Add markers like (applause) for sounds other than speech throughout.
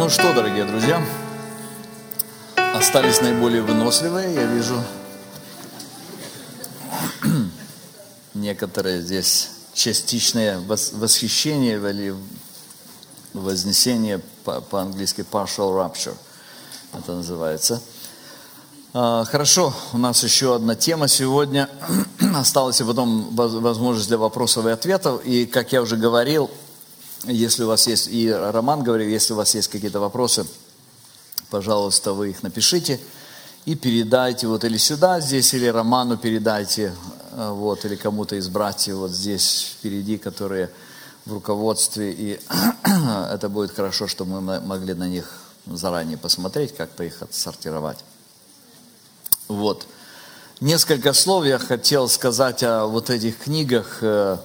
Ну что, дорогие друзья, остались наиболее выносливые, я вижу. (clears throat) Некоторые здесь частичное восхищение или вознесение по-английски partial rapture, это называется. А, хорошо, у нас еще одна тема сегодня. (clears throat) Осталась и потом возможность для вопросов и ответов. И, как я уже говорил, если у вас есть, и Роман говорил, если у вас есть какие-то вопросы, пожалуйста, вы их напишите и передайте вот или сюда, здесь, или Роману передайте, э, вот, или кому-то из братьев вот здесь впереди, которые в руководстве, и (clears throat) это будет хорошо, что мы могли на них заранее посмотреть, как-то их отсортировать. Вот. Несколько слов я хотел сказать о вот этих книгах. Э,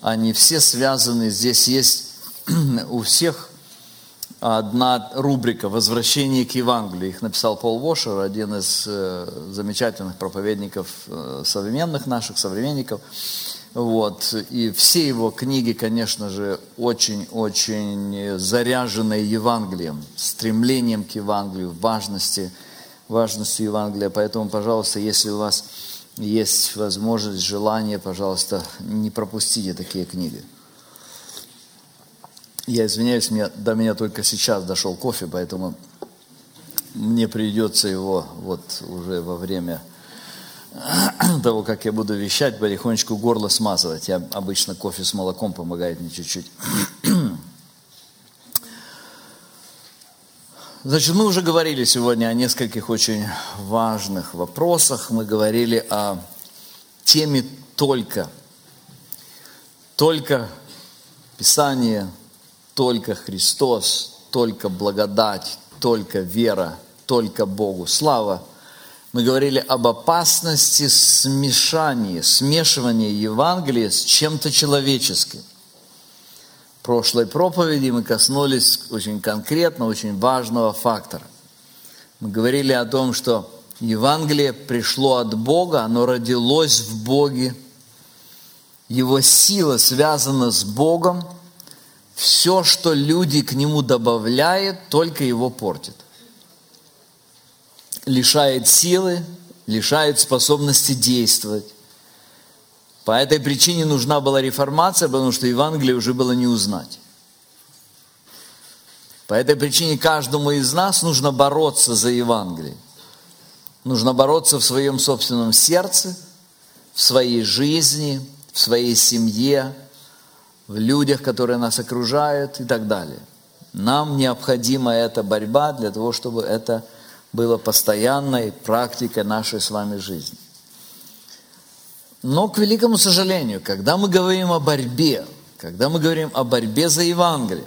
они все связаны. Здесь есть (clears throat) у всех одна рубрика «Возвращение к Евангелию». Их написал Пол Вошер, один из э, замечательных проповедников э, современных наших, современников. Вот. И все его книги, конечно же, очень-очень заряжены Евангелием, стремлением к Евангелию, важности, важностью Евангелия. Поэтому, пожалуйста, если у вас есть возможность, желание, пожалуйста, не пропустите такие книги. Я извиняюсь, мне, до меня только сейчас дошел кофе, поэтому мне придется его вот уже во время (clears throat) того, как я буду вещать, потихонечку горло смазывать. Я обычно кофе с молоком помогает мне чуть-чуть. (clears throat) Значит, мы уже говорили сегодня о нескольких очень важных вопросах. Мы говорили о теме только. Только Писание, только Христос, только благодать, только вера, только Богу. Слава! Мы говорили об опасности смешания, смешивания Евангелия с чем-то человеческим. В прошлой проповеди мы коснулись очень конкретно, очень важного фактора. Мы говорили о том, что Евангелие пришло от Бога, оно родилось в Боге, его сила связана с Богом – все, что люди к нему добавляют, только его портит. Лишает силы, лишает способности действовать. По этой причине нужна была реформация, потому что Евангелие уже было не узнать. По этой причине каждому из нас нужно бороться за Евангелие. Нужно бороться в своем собственном сердце, в своей жизни, в своей семье, в людях, которые нас окружают и так далее. Нам необходима эта борьба для того, чтобы это было постоянной практикой нашей с вами жизни. Но, к великому сожалению, когда мы говорим о борьбе, когда мы говорим о борьбе за Евангелие,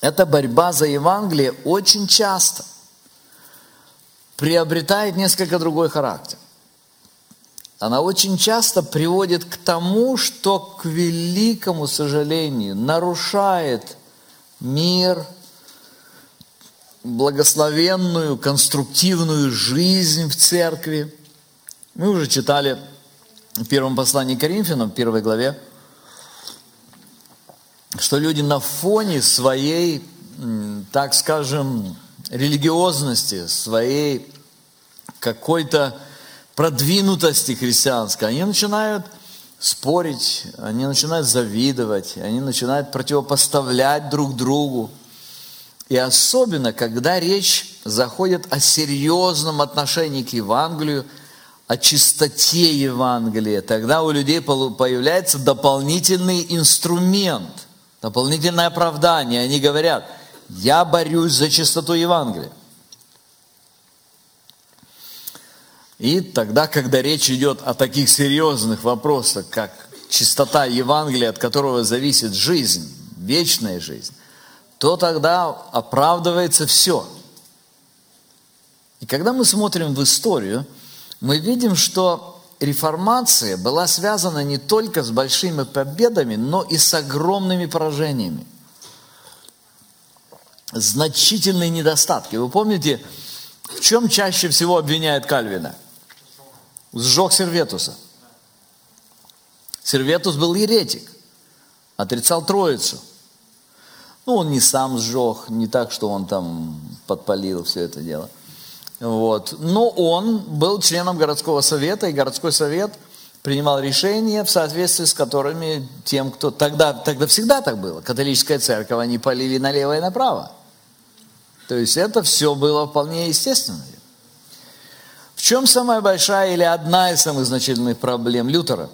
эта борьба за Евангелие очень часто приобретает несколько другой характер она очень часто приводит к тому, что, к великому сожалению, нарушает мир, благословенную, конструктивную жизнь в церкви. Мы уже читали в первом послании Коринфянам, в первой главе, что люди на фоне своей, так скажем, религиозности, своей какой-то продвинутости христианской, они начинают спорить, они начинают завидовать, они начинают противопоставлять друг другу. И особенно, когда речь заходит о серьезном отношении к Евангелию, о чистоте Евангелия, тогда у людей появляется дополнительный инструмент, дополнительное оправдание. Они говорят, я борюсь за чистоту Евангелия. И тогда, когда речь идет о таких серьезных вопросах, как чистота Евангелия, от которого зависит жизнь, вечная жизнь, то тогда оправдывается все. И когда мы смотрим в историю, мы видим, что реформация была связана не только с большими победами, но и с огромными поражениями. Значительные недостатки. Вы помните, в чем чаще всего обвиняют Кальвина – сжег Серветуса. Серветус был еретик, отрицал Троицу. Ну, он не сам сжег, не так, что он там подпалил все это дело. Вот. Но он был членом городского совета, и городской совет принимал решения, в соответствии с которыми тем, кто... Тогда, тогда всегда так было. Католическая церковь, они полили налево и направо. То есть это все было вполне естественно. В чем самая большая или одна из самых значительных проблем Лютера?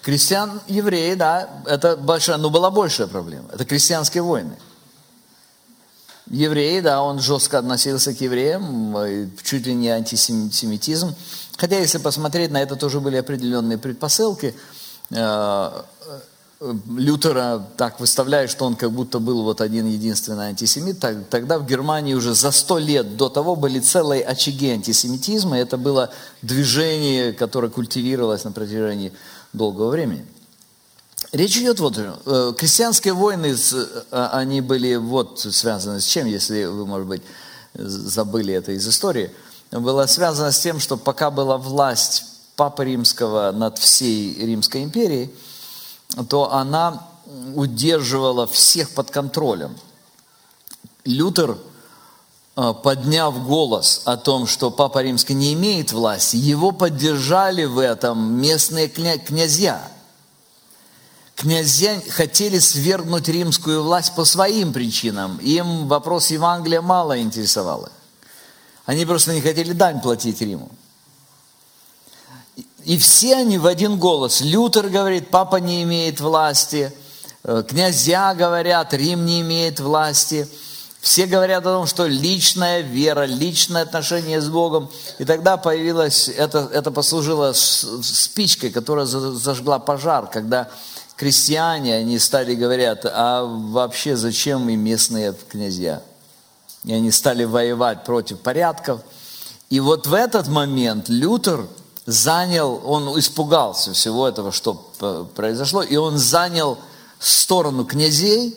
Крестьян, евреи, да, это большая, но была большая проблема. Это крестьянские войны. Евреи, да, он жестко относился к евреям, чуть ли не антисемитизм. Хотя, если посмотреть на это, тоже были определенные предпосылки. Лютера так выставляет, что он как будто был вот один единственный антисемит. Тогда в Германии уже за сто лет до того были целые очаги антисемитизма. Это было движение, которое культивировалось на протяжении долгого времени. Речь идет вот, э, крестьянские войны, э, они были вот связаны с чем, если вы, может быть, забыли это из истории, было связано с тем, что пока была власть Папы Римского над всей Римской империей, то она удерживала всех под контролем. Лютер, э, подняв голос о том, что Папа Римский не имеет власти, его поддержали в этом местные князья – князья хотели свергнуть римскую власть по своим причинам. Им вопрос Евангелия мало интересовал. Они просто не хотели дань платить Риму. И все они в один голос. Лютер говорит, папа не имеет власти. Э, князья говорят, Рим не имеет власти. Все говорят о том, что личная вера, личное отношение с Богом. И тогда появилась, это, это послужило спичкой, которая зажгла пожар, когда крестьяне, они стали говорят, а вообще зачем и местные князья? И они стали воевать против порядков. И вот в этот момент Лютер занял, он испугался всего этого, что произошло, и он занял сторону князей,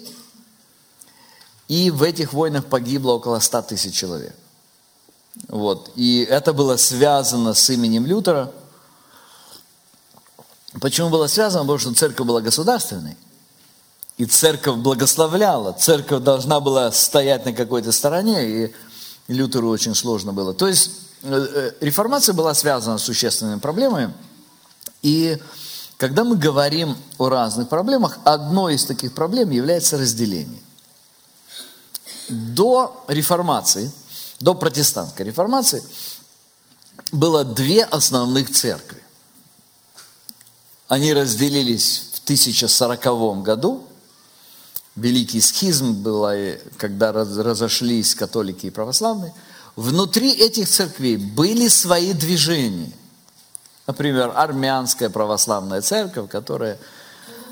и в этих войнах погибло около 100 тысяч человек. Вот. И это было связано с именем Лютера – Почему было связано? Потому что церковь была государственной. И церковь благословляла. Церковь должна была стоять на какой-то стороне, и Лютеру очень сложно было. То есть реформация была связана с существенными проблемами. И когда мы говорим о разных проблемах, одной из таких проблем является разделение. До реформации, до протестантской реформации, было две основных церкви. Они разделились в 1040 году. Великий схизм был, когда разошлись католики и православные. Внутри этих церквей были свои движения. Например, армянская православная церковь, которая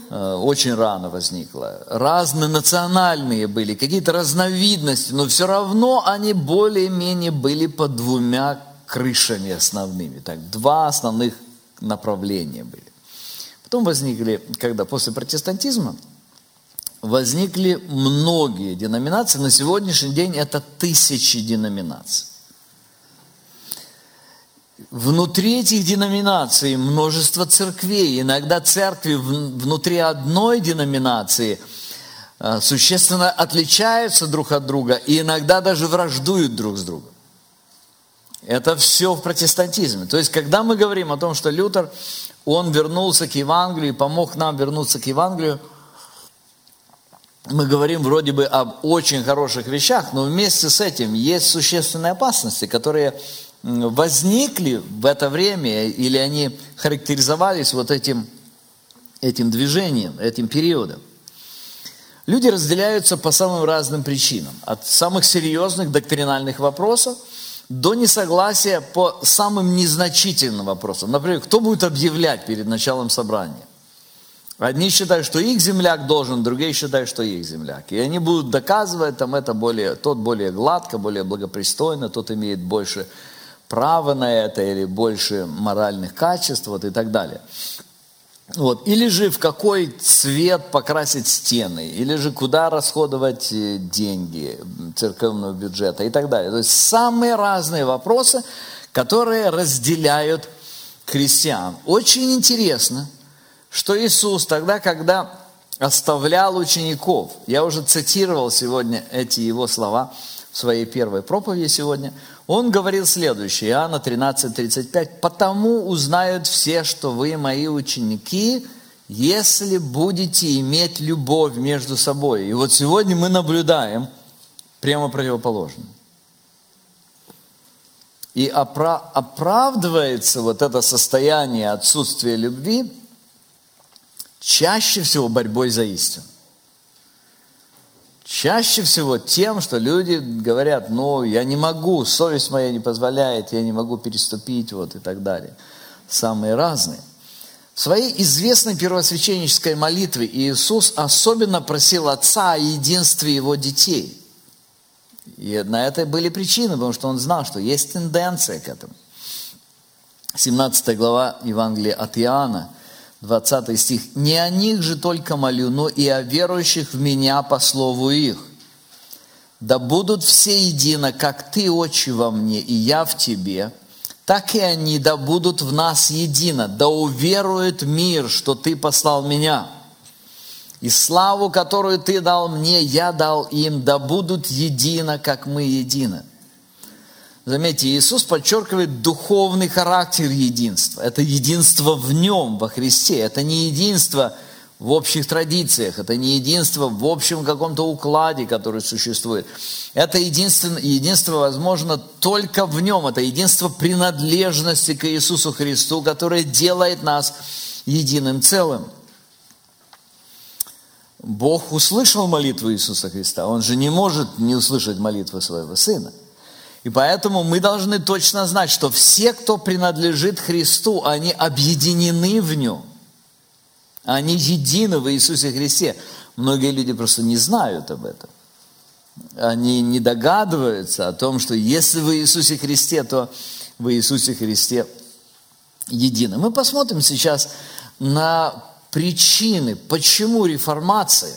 э, очень рано возникла. Разные национальные были, какие-то разновидности, но все равно они более-менее были под двумя крышами основными. Так, два основных направления были. Потом возникли, когда после протестантизма, возникли многие деноминации. На сегодняшний день это тысячи деноминаций. Внутри этих деноминаций множество церквей. Иногда церкви внутри одной деноминации э, существенно отличаются друг от друга и иногда даже враждуют друг с другом. Это все в протестантизме. То есть, когда мы говорим о том, что Лютер он вернулся к Евангелию, помог нам вернуться к Евангелию. Мы говорим вроде бы об очень хороших вещах, но вместе с этим есть существенные опасности, которые возникли в это время, или они характеризовались вот этим, этим движением, этим периодом. Люди разделяются по самым разным причинам. От самых серьезных доктринальных вопросов – до несогласия по самым незначительным вопросам. Например, кто будет объявлять перед началом собрания? Одни считают, что их земляк должен, другие считают, что их земляк. И они будут доказывать, там это более, тот более гладко, более благопристойно, тот имеет больше права на это или больше моральных качеств вот, и так далее. Вот. Или же в какой цвет покрасить стены, или же куда расходовать э, деньги церковного бюджета и так далее. То есть самые разные вопросы, которые разделяют христиан. Очень интересно, что Иисус тогда, когда оставлял учеников. Я уже цитировал сегодня эти его слова в своей первой проповеди сегодня. Он говорил следующее, Иоанна 13:35, «Потому узнают все, что вы мои ученики, если будете иметь любовь между собой». И вот сегодня мы наблюдаем прямо противоположное. И оправдывается вот это состояние отсутствия любви чаще всего борьбой за истину. Чаще всего тем, что люди говорят, ну, я не могу, совесть моя не позволяет, я не могу переступить, вот и так далее. Самые разные. В своей известной первосвященнической молитве Иисус особенно просил Отца о единстве Его детей – и на это были причины, потому что он знал, что есть тенденция к этому. 17 глава Евангелия от Иоанна, 20 стих. «Не о них же только молю, но и о верующих в Меня по слову их. Да будут все едино, как Ты, Отче, во мне, и я в Тебе, так и они да будут в нас едино, да уверует мир, что Ты послал Меня». И славу, которую Ты дал мне, я дал им, да будут едино, как мы едины. Заметьте, Иисус подчеркивает духовный характер единства. Это единство в Нем, во Христе. Это не единство в общих традициях, это не единство в общем каком-то укладе, который существует. Это единство, единство возможно только в Нем. Это единство принадлежности к Иисусу Христу, которое делает нас единым целым. Бог услышал молитву Иисуса Христа. Он же не может не услышать молитву своего Сына. И поэтому мы должны точно знать, что все, кто принадлежит Христу, они объединены в Нем. Они едины в Иисусе Христе. Многие люди просто не знают об этом. Они не догадываются о том, что если в Иисусе Христе, то в Иисусе Христе едины. Мы посмотрим сейчас на причины, почему реформация,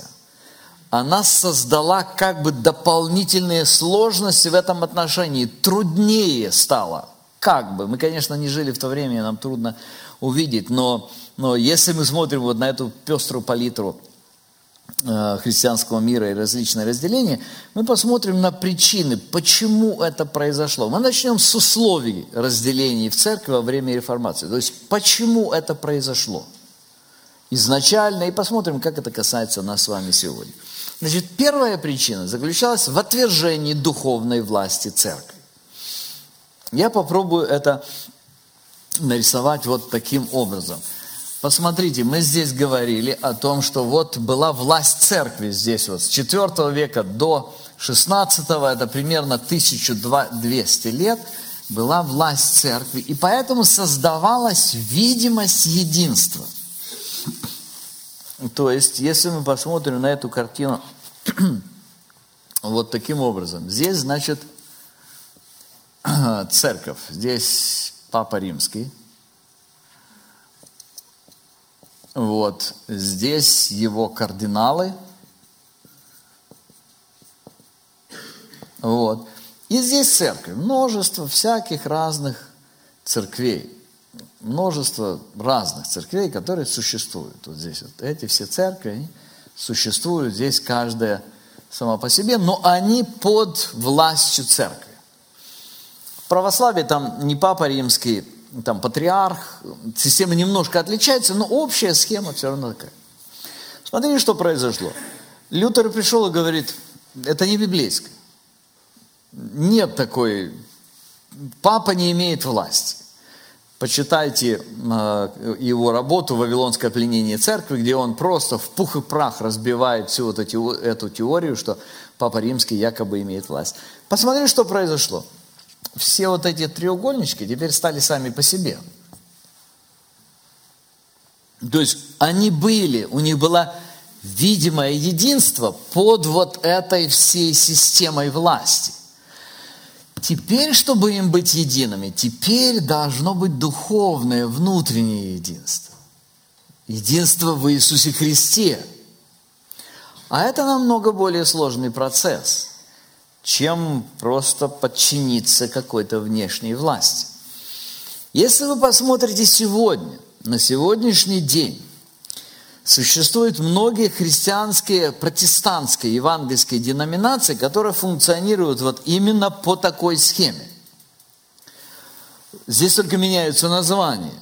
она создала как бы дополнительные сложности в этом отношении, труднее стало. Как бы, мы, конечно, не жили в то время, нам трудно увидеть, но, но если мы смотрим вот на эту пеструю палитру э, христианского мира и различные разделения, мы посмотрим на причины, почему это произошло. Мы начнем с условий разделений в церкви во время реформации. То есть, почему это произошло – изначально, и посмотрим, как это касается нас с вами сегодня. Значит, первая причина заключалась в отвержении духовной власти церкви. Я попробую это нарисовать вот таким образом. Посмотрите, мы здесь говорили о том, что вот была власть церкви здесь вот с 4 века до 16, это примерно 1200 лет, была власть церкви, и поэтому создавалась видимость единства – то есть, если мы посмотрим на эту картину (clears throat) вот таким образом, здесь, значит, (clears throat) церковь, здесь Папа Римский, вот, здесь его кардиналы, вот, и здесь церковь, множество всяких разных церквей множество разных церквей, которые существуют. Вот здесь вот эти все церкви существуют здесь каждая сама по себе, но они под властью церкви. В православии там не папа римский, там патриарх, система немножко отличается, но общая схема все равно такая. Смотрите, что произошло. Лютер пришел и говорит, это не библейское. Нет такой, папа не имеет власти. Почитайте э, его работу «Вавилонское пленение церкви», где он просто в пух и прах разбивает всю вот эту теорию, что Папа Римский якобы имеет власть. Посмотрите, что произошло. Все вот эти треугольнички теперь стали сами по себе. То есть они были, у них было видимое единство под вот этой всей системой власти. Теперь, чтобы им быть едиными, теперь должно быть духовное, внутреннее единство. Единство в Иисусе Христе. А это намного более сложный процесс, чем просто подчиниться какой-то внешней власти. Если вы посмотрите сегодня, на сегодняшний день, Существуют многие христианские, протестантские, евангельские деноминации, которые функционируют вот именно по такой схеме. Здесь только меняются названия.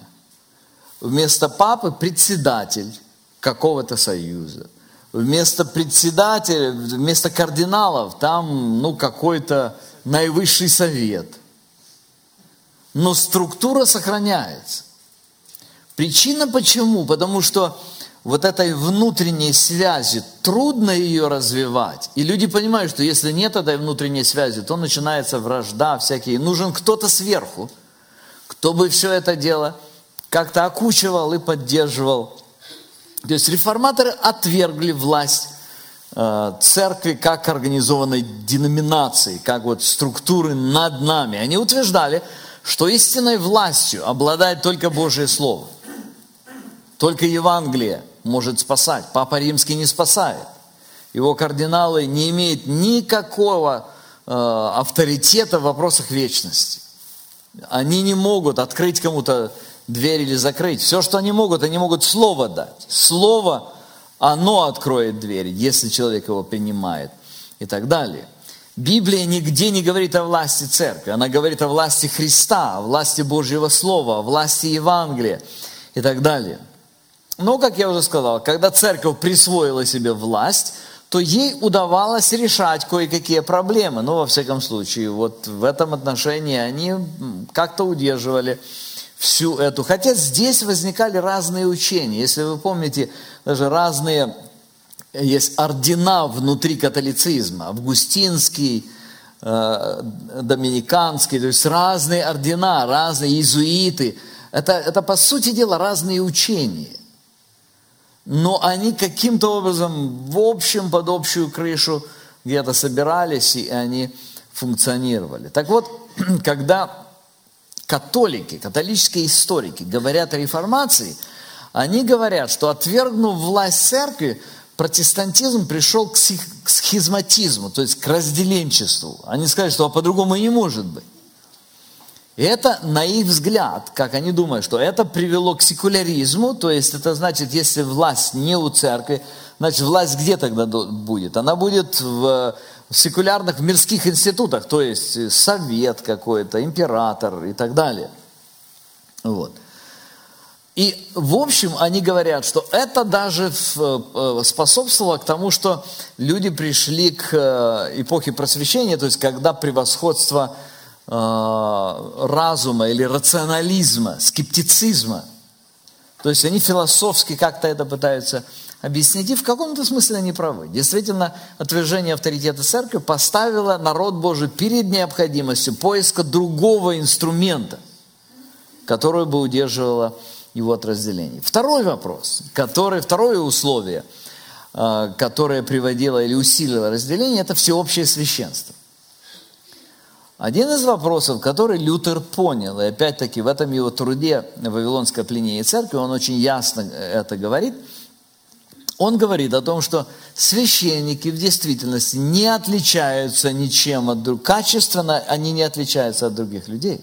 Вместо папы председатель какого-то союза. Вместо председателя, вместо кардиналов там ну, какой-то наивысший совет. Но структура сохраняется. Причина почему? Потому что вот этой внутренней связи, трудно ее развивать. И люди понимают, что если нет этой внутренней связи, то начинается вражда всякие. Нужен кто-то сверху, кто бы все это дело как-то окучивал и поддерживал. То есть реформаторы отвергли власть э, церкви как организованной деноминации, как вот структуры над нами. Они утверждали, что истинной властью обладает только Божье Слово, только Евангелие – может спасать. Папа Римский не спасает. Его кардиналы не имеют никакого э, авторитета в вопросах вечности. Они не могут открыть кому-то дверь или закрыть. Все, что они могут, они могут слово дать. Слово, оно откроет дверь, если человек его принимает и так далее. Библия нигде не говорит о власти церкви, она говорит о власти Христа, о власти Божьего Слова, о власти Евангелия и так далее. Но, как я уже сказал, когда церковь присвоила себе власть, то ей удавалось решать кое-какие проблемы. Ну, во всяком случае, вот в этом отношении они как-то удерживали всю эту. Хотя здесь возникали разные учения. Если вы помните, даже разные есть ордена внутри католицизма. Августинский, э, доминиканский, то есть разные ордена, разные иезуиты. Это, это, по сути дела, разные учения но они каким-то образом в общем под общую крышу где-то собирались, и они функционировали. Так вот, (clears throat) когда католики, католические историки говорят о реформации, они говорят, что отвергнув власть церкви, протестантизм пришел к схизматизму, то есть к разделенчеству. Они сказали, что а по-другому и не может быть. И это, на их взгляд, как они думают, что это привело к секуляризму, то есть это значит, если власть не у церкви, значит власть где тогда будет? Она будет в секулярных, в мирских институтах, то есть совет какой-то, император и так далее. Вот. И в общем они говорят, что это даже э, способствовало к тому, что люди пришли к э, эпохе просвещения, то есть когда превосходство разума или рационализма, скептицизма. То есть они философски как-то это пытаются объяснить, и в каком-то смысле они правы. Действительно, отвержение авторитета церкви поставило народ Божий перед необходимостью поиска другого инструмента, который бы удерживало его от разделений. Второй вопрос, который, второе условие, э, которое приводило или усилило разделение, это всеобщее священство. Один из вопросов, который Лютер понял, и опять-таки в этом его труде «Вавилонская пленение церкви» он очень ясно это говорит, он говорит о том, что священники в действительности не отличаются ничем от других, качественно они не отличаются от других людей.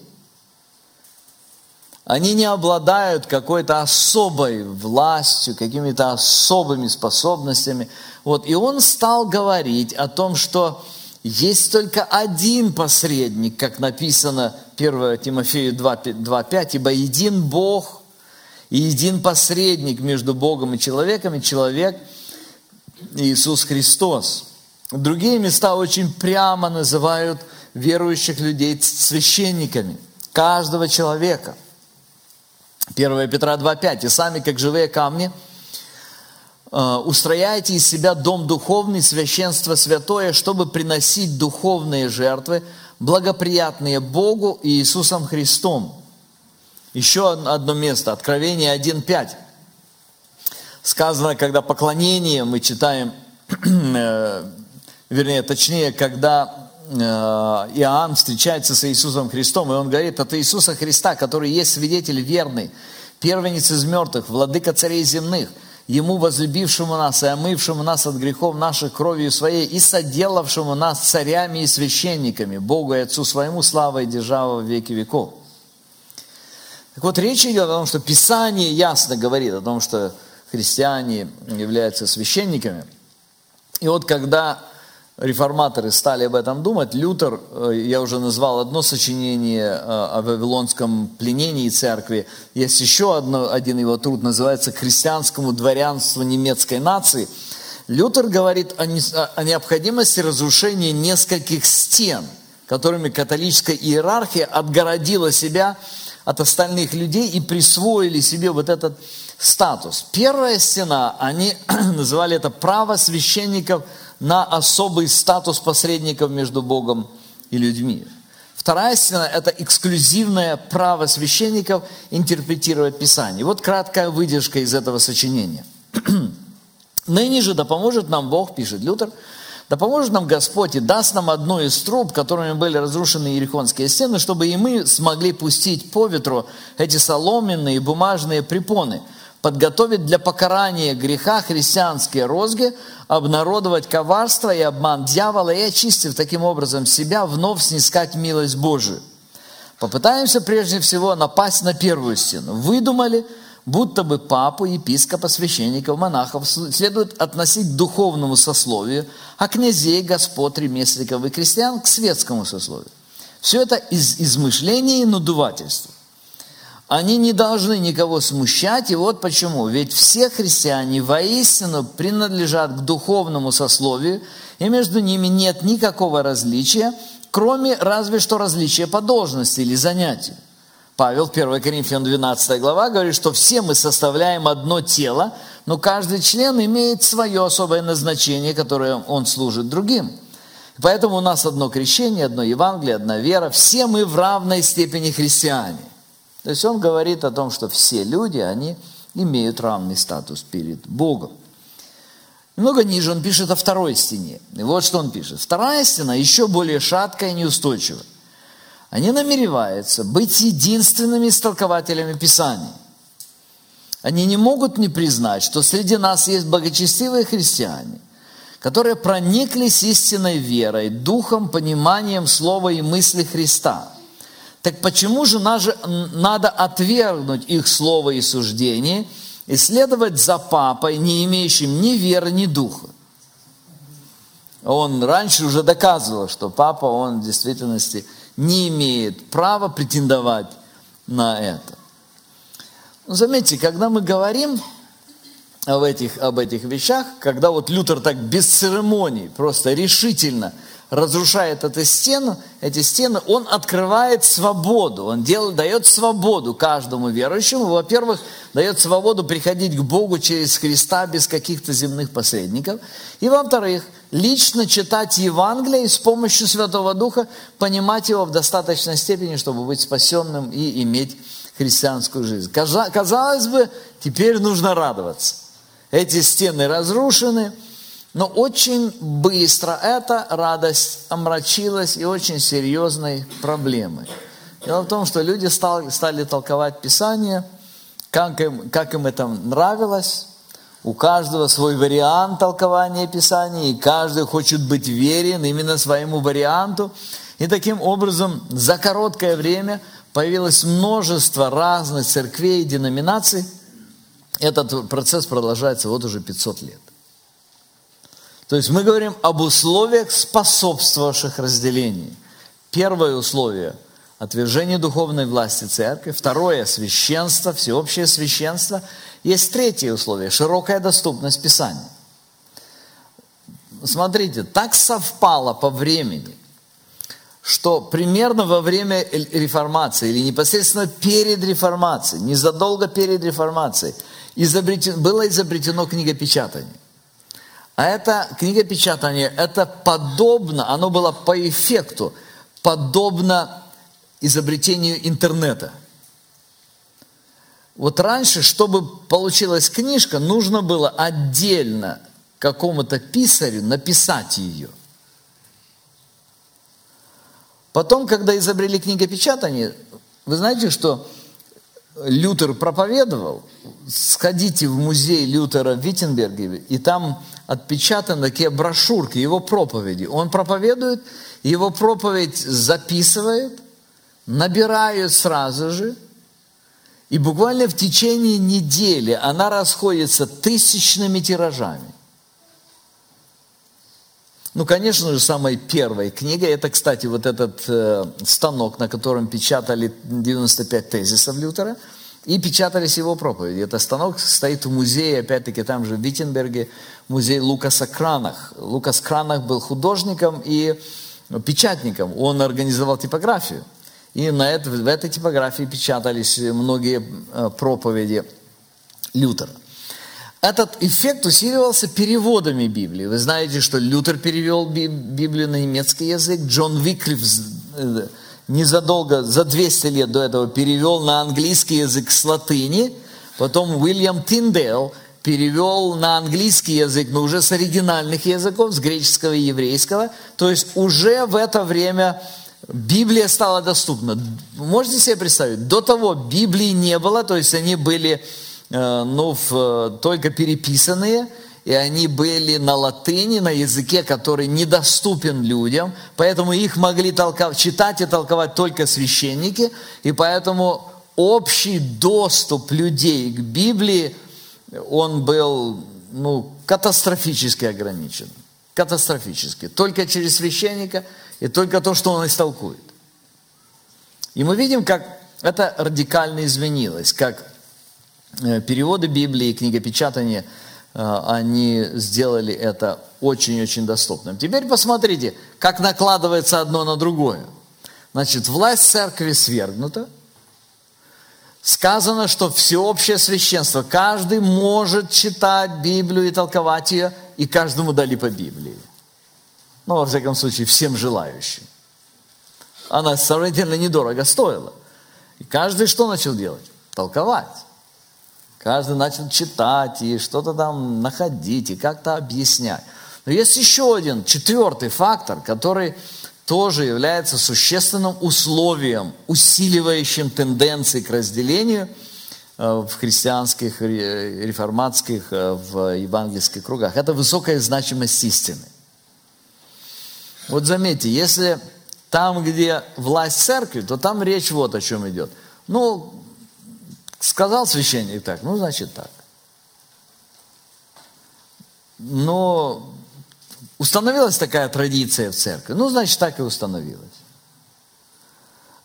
Они не обладают какой-то особой властью, какими-то особыми способностями. Вот. И он стал говорить о том, что есть только один посредник, как написано 1 Тимофею 2.5, ибо един Бог и един посредник между Богом и человеком, и человек Иисус Христос. Другие места очень прямо называют верующих людей священниками, каждого человека. 1 Петра 2.5, и сами, как живые камни – устрояйте из себя дом духовный, священство святое, чтобы приносить духовные жертвы, благоприятные Богу и Иисусом Христом. Еще одно место, Откровение 1.5. Сказано, когда поклонение, мы читаем, (clears throat) э, вернее, точнее, когда э, Иоанн встречается с Иисусом Христом, и он говорит от Иисуса Христа, который есть свидетель верный, первенец из мертвых, владыка царей земных – Ему, возлюбившему нас и омывшему нас от грехов наших кровью своей, и соделавшему нас царями и священниками, Богу и Отцу своему, слава и держава в веки веков. Так вот, речь идет о том, что Писание ясно говорит о том, что христиане являются священниками. И вот когда реформаторы стали об этом думать, Лютер, э, я уже назвал одно сочинение э, о вавилонском пленении церкви, есть еще одно, один его труд, называется «Христианскому дворянству немецкой нации». Лютер говорит о, о необходимости разрушения нескольких стен, которыми католическая иерархия отгородила себя от остальных людей и присвоили себе вот этот статус. Первая стена, они (clears throat) называли это право священников – на особый статус посредников между Богом и людьми. Вторая стена – это эксклюзивное право священников интерпретировать Писание. Вот краткая выдержка из этого сочинения. (clears throat) «Ныне же да поможет нам Бог, пишет Лютер, да поможет нам Господь и даст нам одну из труб, которыми были разрушены Иерихонские стены, чтобы и мы смогли пустить по ветру эти соломенные бумажные препоны – подготовить для покарания греха христианские розги, обнародовать коварство и обман дьявола и, очистив таким образом себя, вновь снискать милость Божию. Попытаемся прежде всего напасть на первую стену. Выдумали, будто бы папу, епископа, священников, монахов следует относить к духовному сословию, а князей, господ, ремесленников и крестьян к светскому сословию. Все это из измышления и надувательства. Они не должны никого смущать, и вот почему. Ведь все христиане воистину принадлежат к духовному сословию, и между ними нет никакого различия, кроме разве что различия по должности или занятию. Павел, 1 Коринфянам 12 глава, говорит, что все мы составляем одно тело, но каждый член имеет свое особое назначение, которое он служит другим. Поэтому у нас одно крещение, одно Евангелие, одна вера. Все мы в равной степени христиане. То есть он говорит о том, что все люди, они имеют равный статус перед Богом. Немного ниже он пишет о второй стене. И вот что он пишет. Вторая стена еще более шаткая и неустойчивая. Они намереваются быть единственными истолкователями Писаний. Они не могут не признать, что среди нас есть благочестивые христиане, которые прониклись истинной верой, духом, пониманием слова и мысли Христа – так почему же надо отвергнуть их слово и суждение и следовать за папой, не имеющим ни веры, ни духа? Он раньше уже доказывал, что папа, он в действительности не имеет права претендовать на это. Но заметьте, когда мы говорим об этих, об этих вещах, когда вот Лютер так без церемоний, просто решительно – разрушает эту стену, эти стены, он открывает свободу, он делает, дает свободу каждому верующему. Во-первых, дает свободу приходить к Богу через Христа без каких-то земных посредников. И во-вторых, лично читать Евангелие и с помощью Святого Духа понимать его в достаточной степени, чтобы быть спасенным и иметь христианскую жизнь. Казалось бы, теперь нужно радоваться. Эти стены разрушены – но очень быстро эта радость омрачилась и очень серьезной проблемой. Дело в том, что люди стали, стали толковать Писание, как им, как им это нравилось. У каждого свой вариант толкования Писания, и каждый хочет быть верен именно своему варианту. И таким образом за короткое время появилось множество разных церквей и деноминаций. Этот процесс продолжается вот уже 500 лет. То есть мы говорим об условиях, способствовавших разделению. Первое условие – отвержение духовной власти церкви. Второе – священство, всеобщее священство. Есть третье условие – широкая доступность Писания. Смотрите, так совпало по времени, что примерно во время реформации или непосредственно перед реформацией, незадолго перед реформацией, изобретено, было изобретено книгопечатание. А это книгопечатание, это подобно, оно было по эффекту, подобно изобретению интернета. Вот раньше, чтобы получилась книжка, нужно было отдельно какому-то писарю написать ее. Потом, когда изобрели книгопечатание, вы знаете, что Лютер проповедовал, сходите в музей Лютера в Виттенберге, и там отпечатаны такие брошюрки, его проповеди. Он проповедует, его проповедь записывает, набирают сразу же, И буквально в течение недели она расходится тысячными тиражами. Ну, конечно же, самой первой книгой, это, кстати, вот этот э, станок, на котором печатали 95 тезисов Лютера, и печатались его проповеди. Это станок стоит в музее, опять-таки, там же в Виттенберге, музей Лукаса Кранах. Лукас Кранах был художником и печатником. Он организовал типографию. И на это, в этой типографии печатались многие э, проповеди Лютера. Этот эффект усиливался переводами Библии. Вы знаете, что Лютер перевел Библию на немецкий язык, Джон Виклиф э, незадолго, за 200 лет до этого перевел на английский язык с латыни, потом Уильям Тиндейл перевел на английский язык, но уже с оригинальных языков, с греческого и еврейского. То есть уже в это время Библия стала доступна. Можете себе представить, до того Библии не было, то есть они были э, ну, в, только переписанные, и они были на латыни, на языке, который недоступен людям, поэтому их могли толковать, читать и толковать только священники, и поэтому общий доступ людей к Библии, он был ну, катастрофически ограничен. Катастрофически. Только через священника – и только то, что он истолкует. И мы видим, как это радикально изменилось, как э, переводы Библии, книгопечатание, э, они сделали это очень-очень доступным. Теперь посмотрите, как накладывается одно на другое. Значит, власть церкви свергнута. Сказано, что всеобщее священство, каждый может читать Библию и толковать ее, и каждому дали по Библии. Ну, во всяком случае, всем желающим. Она сравнительно недорого стоила. И каждый что начал делать? Толковать. Каждый начал читать и что-то там находить и как-то объяснять. Но есть еще один, четвертый фактор, который тоже является существенным условием, усиливающим тенденции к разделению э, в христианских, реформатских, э, в евангельских кругах. Это высокая значимость истины. Вот заметьте, если там, где власть церкви, то там речь вот о чем идет. Ну, сказал священник так, ну, значит так. Но установилась такая традиция в церкви, ну, значит, так и установилась.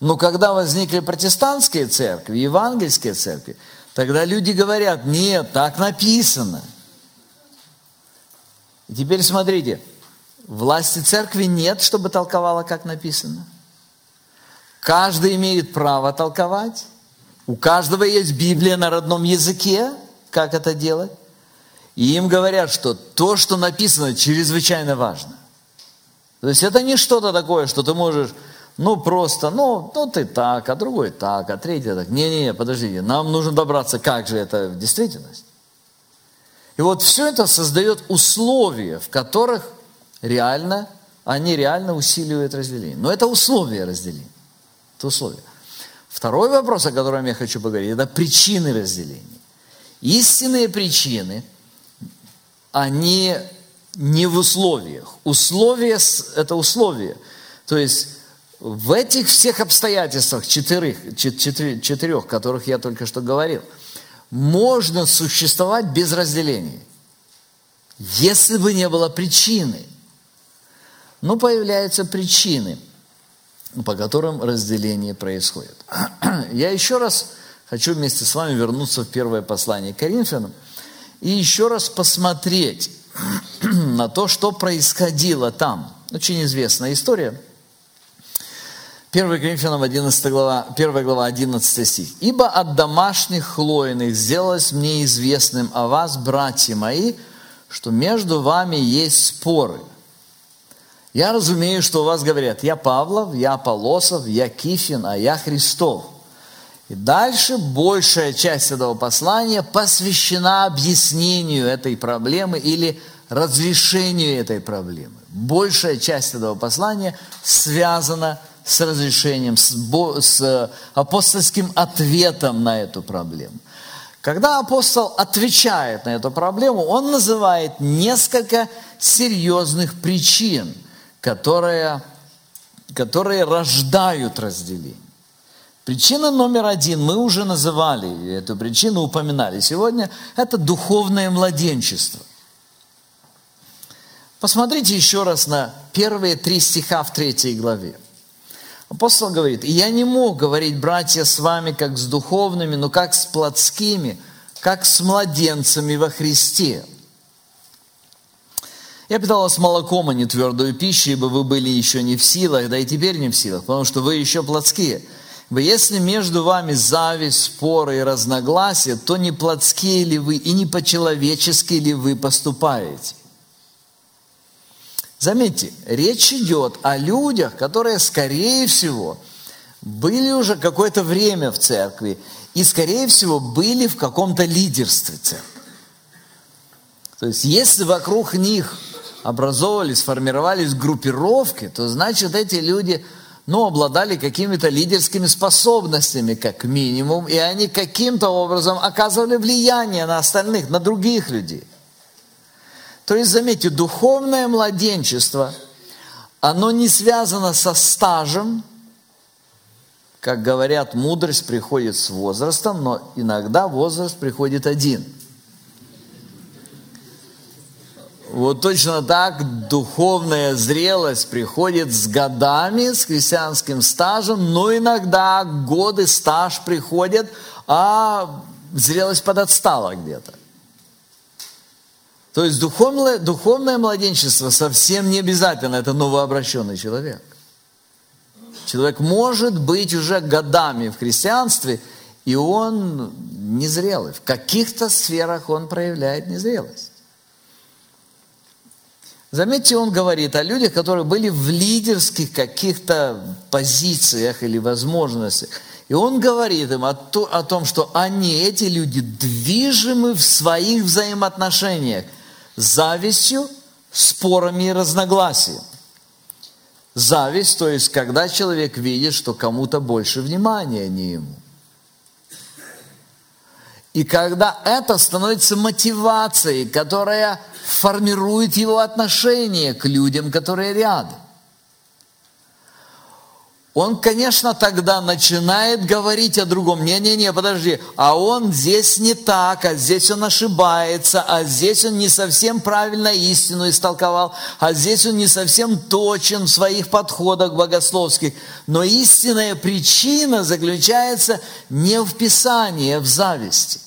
Но когда возникли протестантские церкви, евангельские церкви, тогда люди говорят, нет, так написано. И теперь смотрите, Власти церкви нет, чтобы толковала, как написано. Каждый имеет право толковать. У каждого есть Библия на родном языке, как это делать. И им говорят, что то, что написано, чрезвычайно важно. То есть это не что-то такое, что ты можешь, ну просто, ну, ну ты так, а другой так, а третий так. Не-не-не, подождите, нам нужно добраться, как же это в действительности. И вот все это создает условия, в которых реально, они реально усиливают разделение. Но это условия разделения. Это условия. Второй вопрос, о котором я хочу поговорить, это причины разделения. Истинные причины, они не в условиях. Условия – это условия. То есть в этих всех обстоятельствах, четырех, четырех, которых я только что говорил, можно существовать без разделения, если бы не было причины – но появляются причины, по которым разделение происходит. (clears throat) Я еще раз хочу вместе с вами вернуться в первое послание к Коринфянам и еще раз посмотреть (clears throat) на то, что происходило там. Очень известная история. 1 Коринфянам 11 глава, 1 глава 11 стих. «Ибо от домашних хлоиных сделалось мне известным о вас, братья мои, что между вами есть споры – я разумею, что у вас говорят, я Павлов, я Полосов, я Кифин, а я Христов. И дальше большая часть этого послания посвящена объяснению этой проблемы или разрешению этой проблемы. Большая часть этого послания связана с разрешением, с, с апостольским ответом на эту проблему. Когда апостол отвечает на эту проблему, он называет несколько серьезных причин – которые, которые рождают разделение. Причина номер один, мы уже называли эту причину, упоминали сегодня, это духовное младенчество. Посмотрите еще раз на первые три стиха в третьей главе. Апостол говорит, «И я не мог говорить, братья, с вами, как с духовными, но как с плотскими, как с младенцами во Христе». Я питал вас молоком, а не твердую пищу, ибо вы были еще не в силах, да и теперь не в силах, потому что вы еще плотские. Если между вами зависть, споры и разногласия, то не плотские ли вы и не по-человечески ли вы поступаете? Заметьте, речь идет о людях, которые, скорее всего, были уже какое-то время в церкви и, скорее всего, были в каком-то лидерстве церкви. То есть, если вокруг них образовывались, формировались группировки, то значит, эти люди, ну, обладали какими-то лидерскими способностями, как минимум, и они каким-то образом оказывали влияние на остальных, на других людей. То есть, заметьте, духовное младенчество, оно не связано со стажем, как говорят, мудрость приходит с возрастом, но иногда возраст приходит один. Вот точно так духовная зрелость приходит с годами, с христианским стажем, но иногда годы стаж приходят, а зрелость подотстала где-то. То есть духовное, духовное младенчество совсем не обязательно, это новообращенный человек. Человек может быть уже годами в христианстве, и он незрелый. В каких-то сферах он проявляет незрелость. Заметьте, он говорит о людях, которые были в лидерских каких-то позициях или возможностях. И он говорит им о, то, о том, что они, эти люди, движимы в своих взаимоотношениях – завистью, спорами и разногласием. Зависть, то есть, когда человек видит, что кому-то больше внимания, а не ему. И когда это становится мотивацией, которая формирует его отношение к людям, которые рядом он, конечно, тогда начинает говорить о другом. Не-не-не, подожди, а он здесь не так, а здесь он ошибается, а здесь он не совсем правильно истину истолковал, а здесь он не совсем точен в своих подходах богословских. Но истинная причина заключается не в Писании, а в зависти.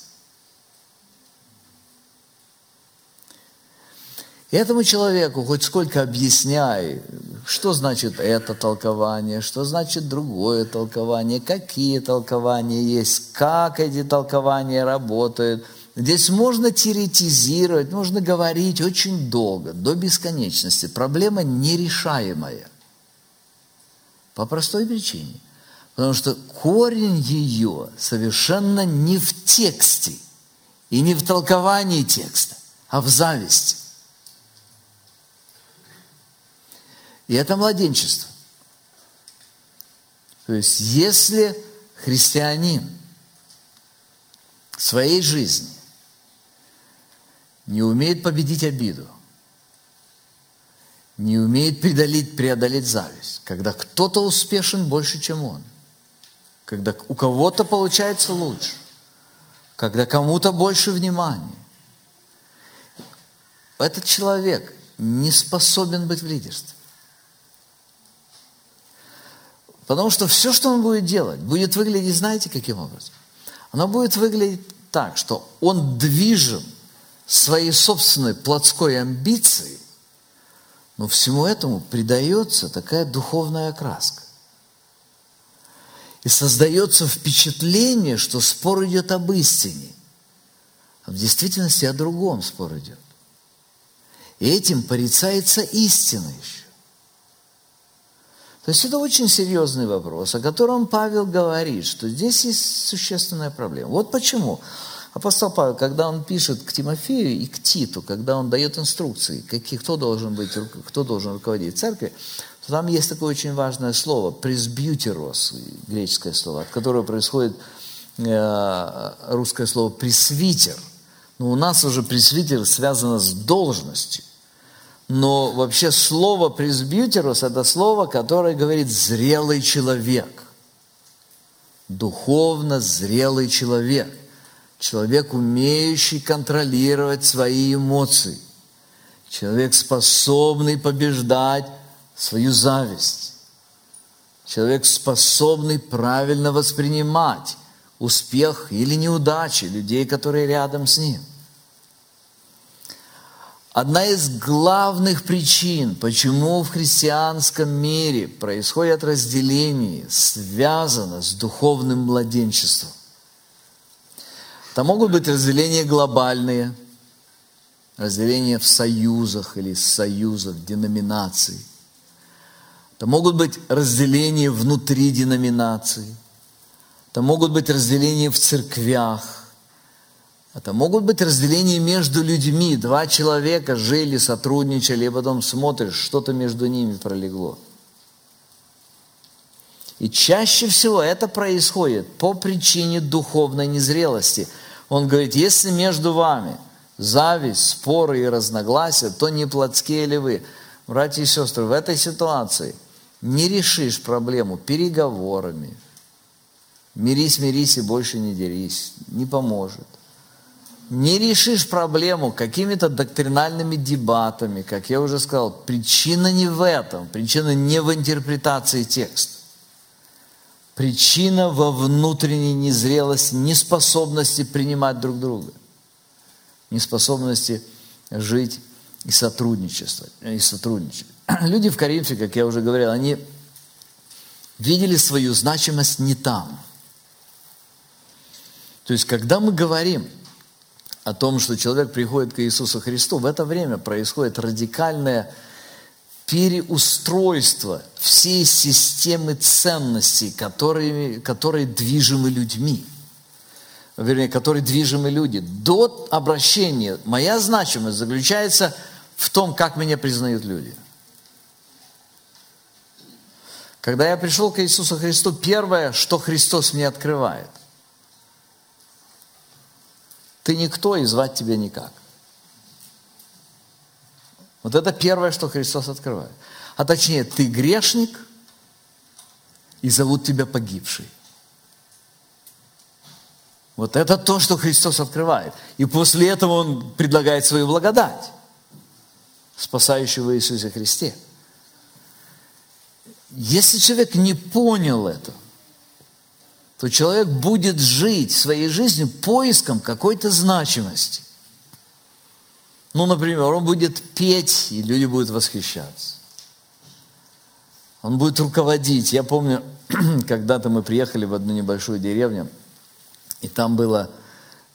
Этому человеку хоть сколько объясняй, что значит это толкование, что значит другое толкование, какие толкования есть, как эти толкования работают. Здесь можно теоретизировать, можно говорить очень долго, до бесконечности. Проблема нерешаемая. По простой причине. Потому что корень ее совершенно не в тексте и не в толковании текста, а в зависти. И это младенчество. То есть, если христианин в своей жизни не умеет победить обиду, не умеет преодолеть, преодолеть зависть, когда кто-то успешен больше, чем он, когда у кого-то получается лучше, когда кому-то больше внимания, этот человек не способен быть в лидерстве. Потому что все, что он будет делать, будет выглядеть, знаете, каким образом? Оно будет выглядеть так, что он движим своей собственной плотской амбицией, но всему этому придается такая духовная окраска. И создается впечатление, что спор идет об истине, а в действительности о другом спор идет. И этим порицается истина еще. То есть это очень серьезный вопрос, о котором Павел говорит, что здесь есть существенная проблема. Вот почему. Апостол Павел, когда он пишет к Тимофею и к Титу, когда он дает инструкции, каких, кто должен быть, кто должен руководить церковью, то там есть такое очень важное слово, пресбьютерос, греческое слово, от которого происходит э, русское слово пресвитер. Но у нас уже пресвитер связано с должностью. Но вообще слово пресбьютерус – это слово, которое говорит «зрелый человек». духовно зрелый человек, человек, умеющий контролировать свои эмоции, человек, способный побеждать свою зависть, человек, способный правильно воспринимать успех или неудачи людей, которые рядом с ним. Одна из главных причин, почему в христианском мире происходят разделения, связана с духовным младенчеством. Там могут быть разделения глобальные, разделения в союзах или союзах, деноминаций. Там могут быть разделения внутри деноминаций. Там могут быть разделения в церквях. Это могут быть разделения между людьми. Два человека жили, сотрудничали, и потом смотришь, что-то между ними пролегло. И чаще всего это происходит по причине духовной незрелости. Он говорит, если между вами зависть, споры и разногласия, то не плотские ли вы? Братья и сестры, в этой ситуации не решишь проблему переговорами. Мирись, мирись и больше не дерись. Не поможет не решишь проблему какими-то доктринальными дебатами, как я уже сказал, причина не в этом, причина не в интерпретации текста. Причина во внутренней незрелости, неспособности принимать друг друга, неспособности жить и сотрудничествовать. И сотрудничать. (clears throat) Люди в Коринфе, как я уже говорил, они видели свою значимость не там. То есть, когда мы говорим – о том, что человек приходит к Иисусу Христу, в это время происходит радикальное переустройство всей системы ценностей, которыми, которые движимы людьми. Вернее, которые движимы люди. До обращения моя значимость заключается в том, как меня признают люди. Когда я пришел к Иисусу Христу, первое, что Христос мне открывает – ты никто и звать тебя никак. Вот это первое, что Христос открывает. А точнее, ты грешник, и зовут тебя погибший. Вот это то, что Христос открывает. И после этого Он предлагает свою благодать, спасающую в Иисусе Христе. Если человек не понял это, то человек будет жить своей жизнью поиском какой-то значимости. Ну, например, он будет петь, и люди будут восхищаться. Он будет руководить. Я помню, (clears throat) когда-то мы приехали в одну небольшую деревню, и там было,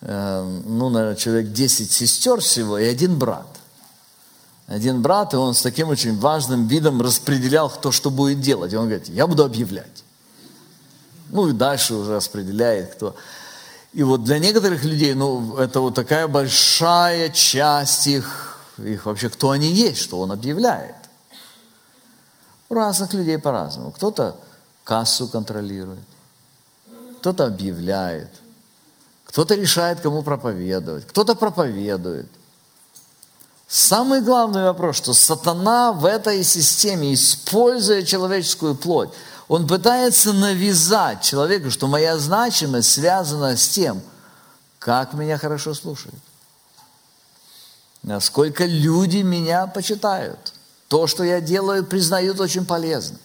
э, ну, наверное, человек 10 сестер всего и один брат. Один брат, и он с таким очень важным видом распределял, кто что будет делать. И он говорит, я буду объявлять. Ну и дальше уже распределяет кто. И вот для некоторых людей, ну, это вот такая большая часть их, их вообще, кто они есть, что он объявляет. У разных людей по-разному. Кто-то кассу контролирует, кто-то объявляет, кто-то решает, кому проповедовать, кто-то проповедует. Самый главный вопрос, что сатана в этой системе, используя человеческую плоть, он пытается навязать человеку, что моя значимость связана с тем, как меня хорошо слушают. Насколько люди меня почитают. То, что я делаю, признают очень полезным.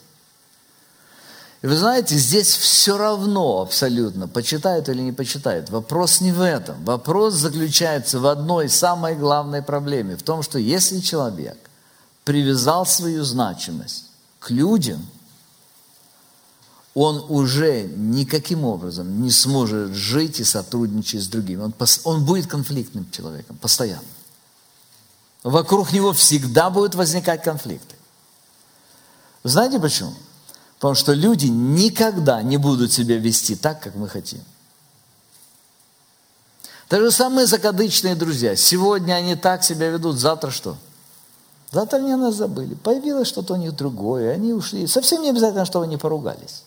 И вы знаете, здесь все равно абсолютно, почитают или не почитают. Вопрос не в этом. Вопрос заключается в одной самой главной проблеме. В том, что если человек привязал свою значимость к людям – он уже никаким образом не сможет жить и сотрудничать с другими. Он, он будет конфликтным человеком постоянно. Вокруг него всегда будут возникать конфликты. Знаете почему? Потому что люди никогда не будут себя вести так, как мы хотим. Даже самые закадычные друзья. Сегодня они так себя ведут, завтра что? Завтра они нас забыли. Появилось что-то у них другое, они ушли. Совсем не обязательно, чтобы они поругались.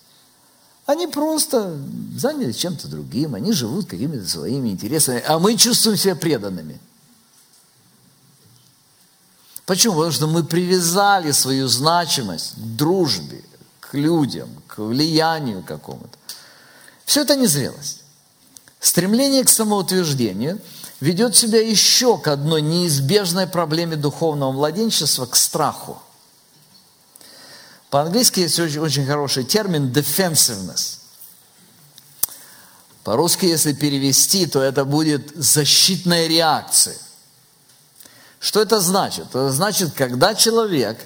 Они просто занялись чем-то другим, они живут какими-то своими интересами, а мы чувствуем себя преданными. Почему? Потому что мы привязали свою значимость к дружбе, к людям, к влиянию какому-то. Все это незрелость. Стремление к самоутверждению ведет себя еще к одной неизбежной проблеме духовного младенчества, к страху. По-английски есть очень, очень хороший термин defensiveness. По-русски, если перевести, то это будет защитная реакция. Что это значит? Это значит, когда человек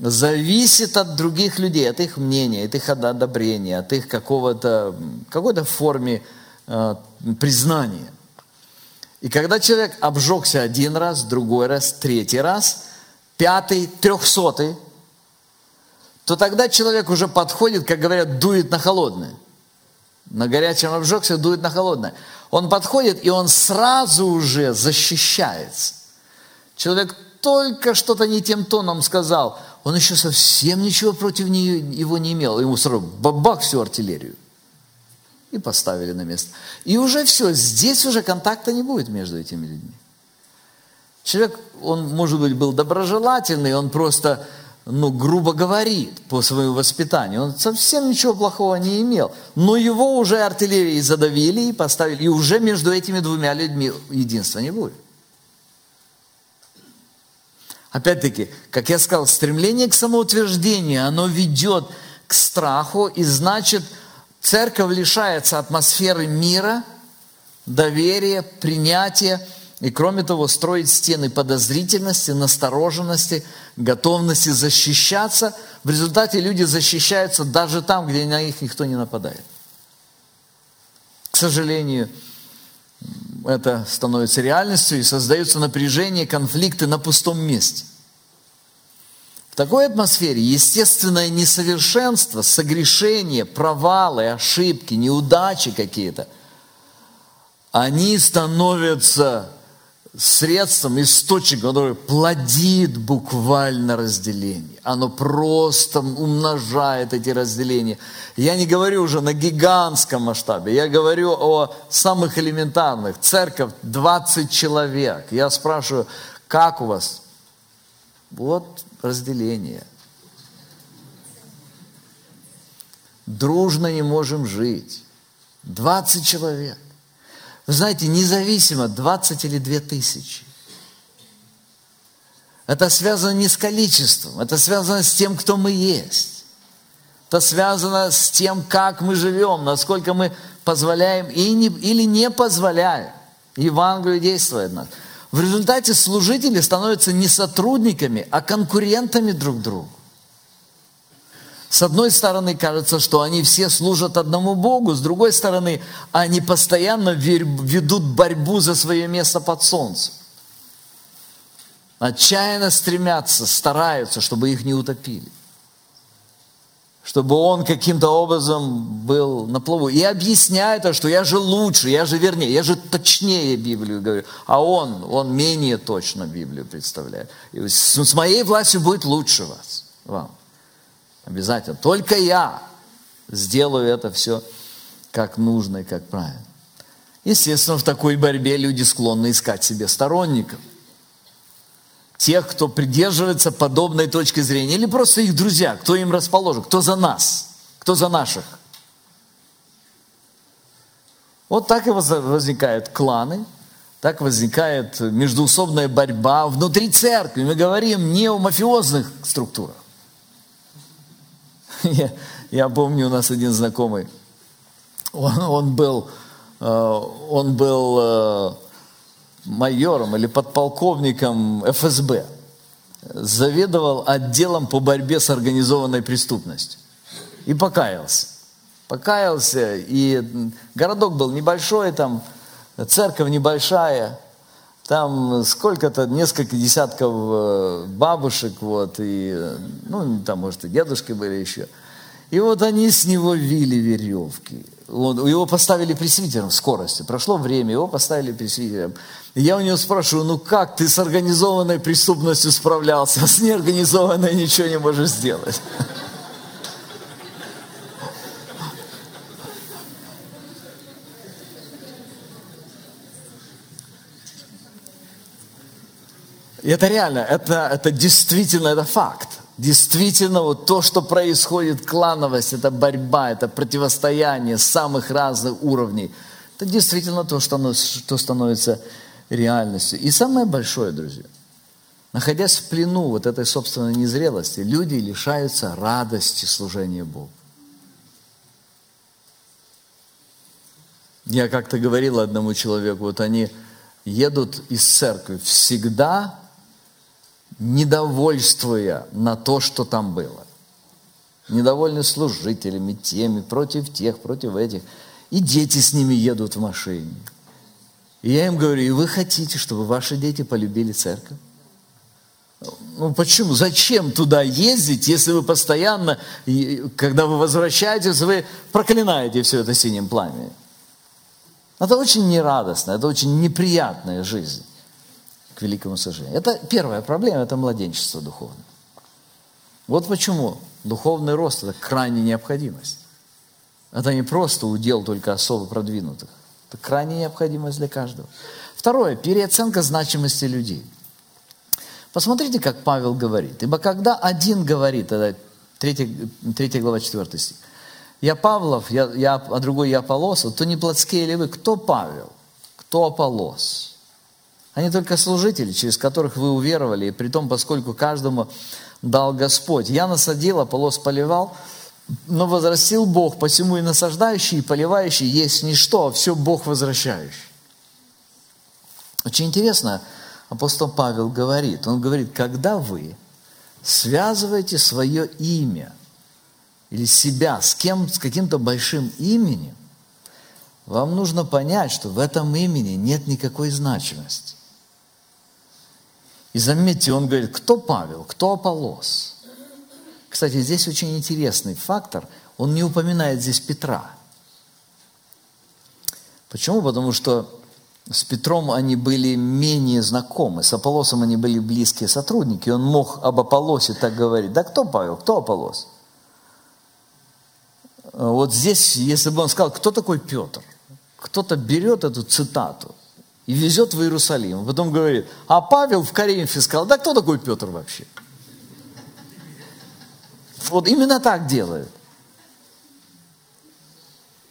зависит от других людей, от их мнения, от их одобрения, от их какого-то, какой-то форме э, признания. И когда человек обжегся один раз, другой раз, третий раз, пятый, трехсотый, то тогда человек уже подходит, как говорят, дует на холодное. На горячем обжегся, дует на холодное. Он подходит, и он сразу уже защищается. Человек только что-то не тем тоном сказал, он еще совсем ничего против нее, его не имел. Ему сразу бабах всю артиллерию. И поставили на место. И уже все, здесь уже контакта не будет между этими людьми. Человек, он, может быть, был доброжелательный, он просто, ну, грубо говорит по своему воспитанию. Он совсем ничего плохого не имел. Но его уже артиллерией задавили и поставили. И уже между этими двумя людьми единства не будет. Опять-таки, как я сказал, стремление к самоутверждению, оно ведет к страху, и значит, церковь лишается атмосферы мира, доверия, принятия, и кроме того, строит стены подозрительности, настороженности, готовности защищаться. В результате люди защищаются даже там, где на них никто не нападает. К сожалению, это становится реальностью и создаются напряжение, конфликты на пустом месте. В такой атмосфере естественное несовершенство, согрешение, провалы, ошибки, неудачи какие-то, они становятся средством, источником, который плодит буквально разделение. Оно просто умножает эти разделения. Я не говорю уже на гигантском масштабе, я говорю о самых элементарных. Церковь 20 человек. Я спрашиваю, как у вас? Вот разделение. Дружно не можем жить. 20 человек. Знаете, независимо, 20 или 2 тысячи. Это связано не с количеством, это связано с тем, кто мы есть. Это связано с тем, как мы живем, насколько мы позволяем и не, или не позволяем Евангелию действовать нас. В результате служители становятся не сотрудниками, а конкурентами друг другу. С одной стороны, кажется, что они все служат одному Богу, с другой стороны, они постоянно ведут борьбу за свое место под солнцем. Отчаянно стремятся, стараются, чтобы их не утопили. Чтобы он каким-то образом был на плаву. И объясняет, что я же лучше, я же вернее, я же точнее Библию говорю. А он, он менее точно Библию представляет. И с моей властью будет лучше вас, вам. Обязательно. Только я сделаю это все как нужно и как правильно. Естественно, в такой борьбе люди склонны искать себе сторонников. Тех, кто придерживается подобной точки зрения, или просто их друзья, кто им расположен, кто за нас, кто за наших. Вот так и возникают кланы, так возникает междуусобная борьба внутри церкви. Мы говорим не о мафиозных структурах. (laughs) Я, я помню, у нас один знакомый, он, он был, э, он был э, майором или подполковником ФСБ, заведовал отделом по борьбе с организованной преступностью. И покаялся. Покаялся, и городок был небольшой, там церковь небольшая, там сколько-то, несколько десятков э, бабушек, вот, и, ну, там, может, и дедушки были еще. И вот они с него вили веревки. Он, его поставили пресвитером в скорости. Прошло время, его поставили пресвитером. И я у него спрашиваю, ну как ты с организованной преступностью справлялся, а с неорганизованной ничего не можешь сделать? И это реально, это, это действительно, это факт. Действительно, вот то, что происходит, клановость, это борьба, это противостояние самых разных уровней. Это действительно то, что, что становится реальностью. И самое большое, друзья, находясь в плену вот этой собственной незрелости, люди лишаются радости служения Богу. Я как-то говорил одному человеку, вот они едут из церкви всегда недовольствуя на то, что там было. Недовольны служителями, теми, против тех, против этих. И дети с ними едут в машине. И я им говорю, и вы хотите, чтобы ваши дети полюбили церковь? Ну почему? Зачем туда ездить, если вы постоянно, когда вы возвращаетесь, вы проклинаете все это синим пламенем? Это очень нерадостно, это очень неприятная жизнь к великому сожалению. Это первая проблема, это младенчество духовное. Вот почему духовный рост – это крайняя необходимость. Это не просто удел только особо продвинутых. Это крайняя необходимость для каждого. Второе – переоценка значимости людей. Посмотрите, как Павел говорит. Ибо когда один говорит, это 3, 3 глава 4 стих, я Павлов, я, я, а другой я Аполлос, то не плотские ли вы? Кто Павел? Кто Аполлос? Они только служители, через которых вы уверовали, и при том, поскольку каждому дал Господь. Я насадил, Аполлос поливал, но возрастил Бог, посему и насаждающий, и поливающий есть ничто, а все Бог возращающий. Очень интересно, апостол Павел говорит, он говорит, когда вы связываете свое имя или себя с кем, с каким-то большим именем, вам нужно понять, что в этом имени нет никакой значимости. И заметьте, он говорит, кто Павел, кто Аполос. Кстати, здесь очень интересный фактор. Он не упоминает здесь Петра. Почему? Потому что с Петром они были менее знакомы, с Аполосом они были близкие сотрудники. Он мог об Аполосе так говорить. Да кто Павел, кто Аполос? Вот здесь, если бы он сказал, кто такой Петр, кто-то берет эту цитату – и везет в Иерусалим. Потом говорит, а Павел в Коринфе сказал, да кто такой Петр вообще? Вот именно так делает.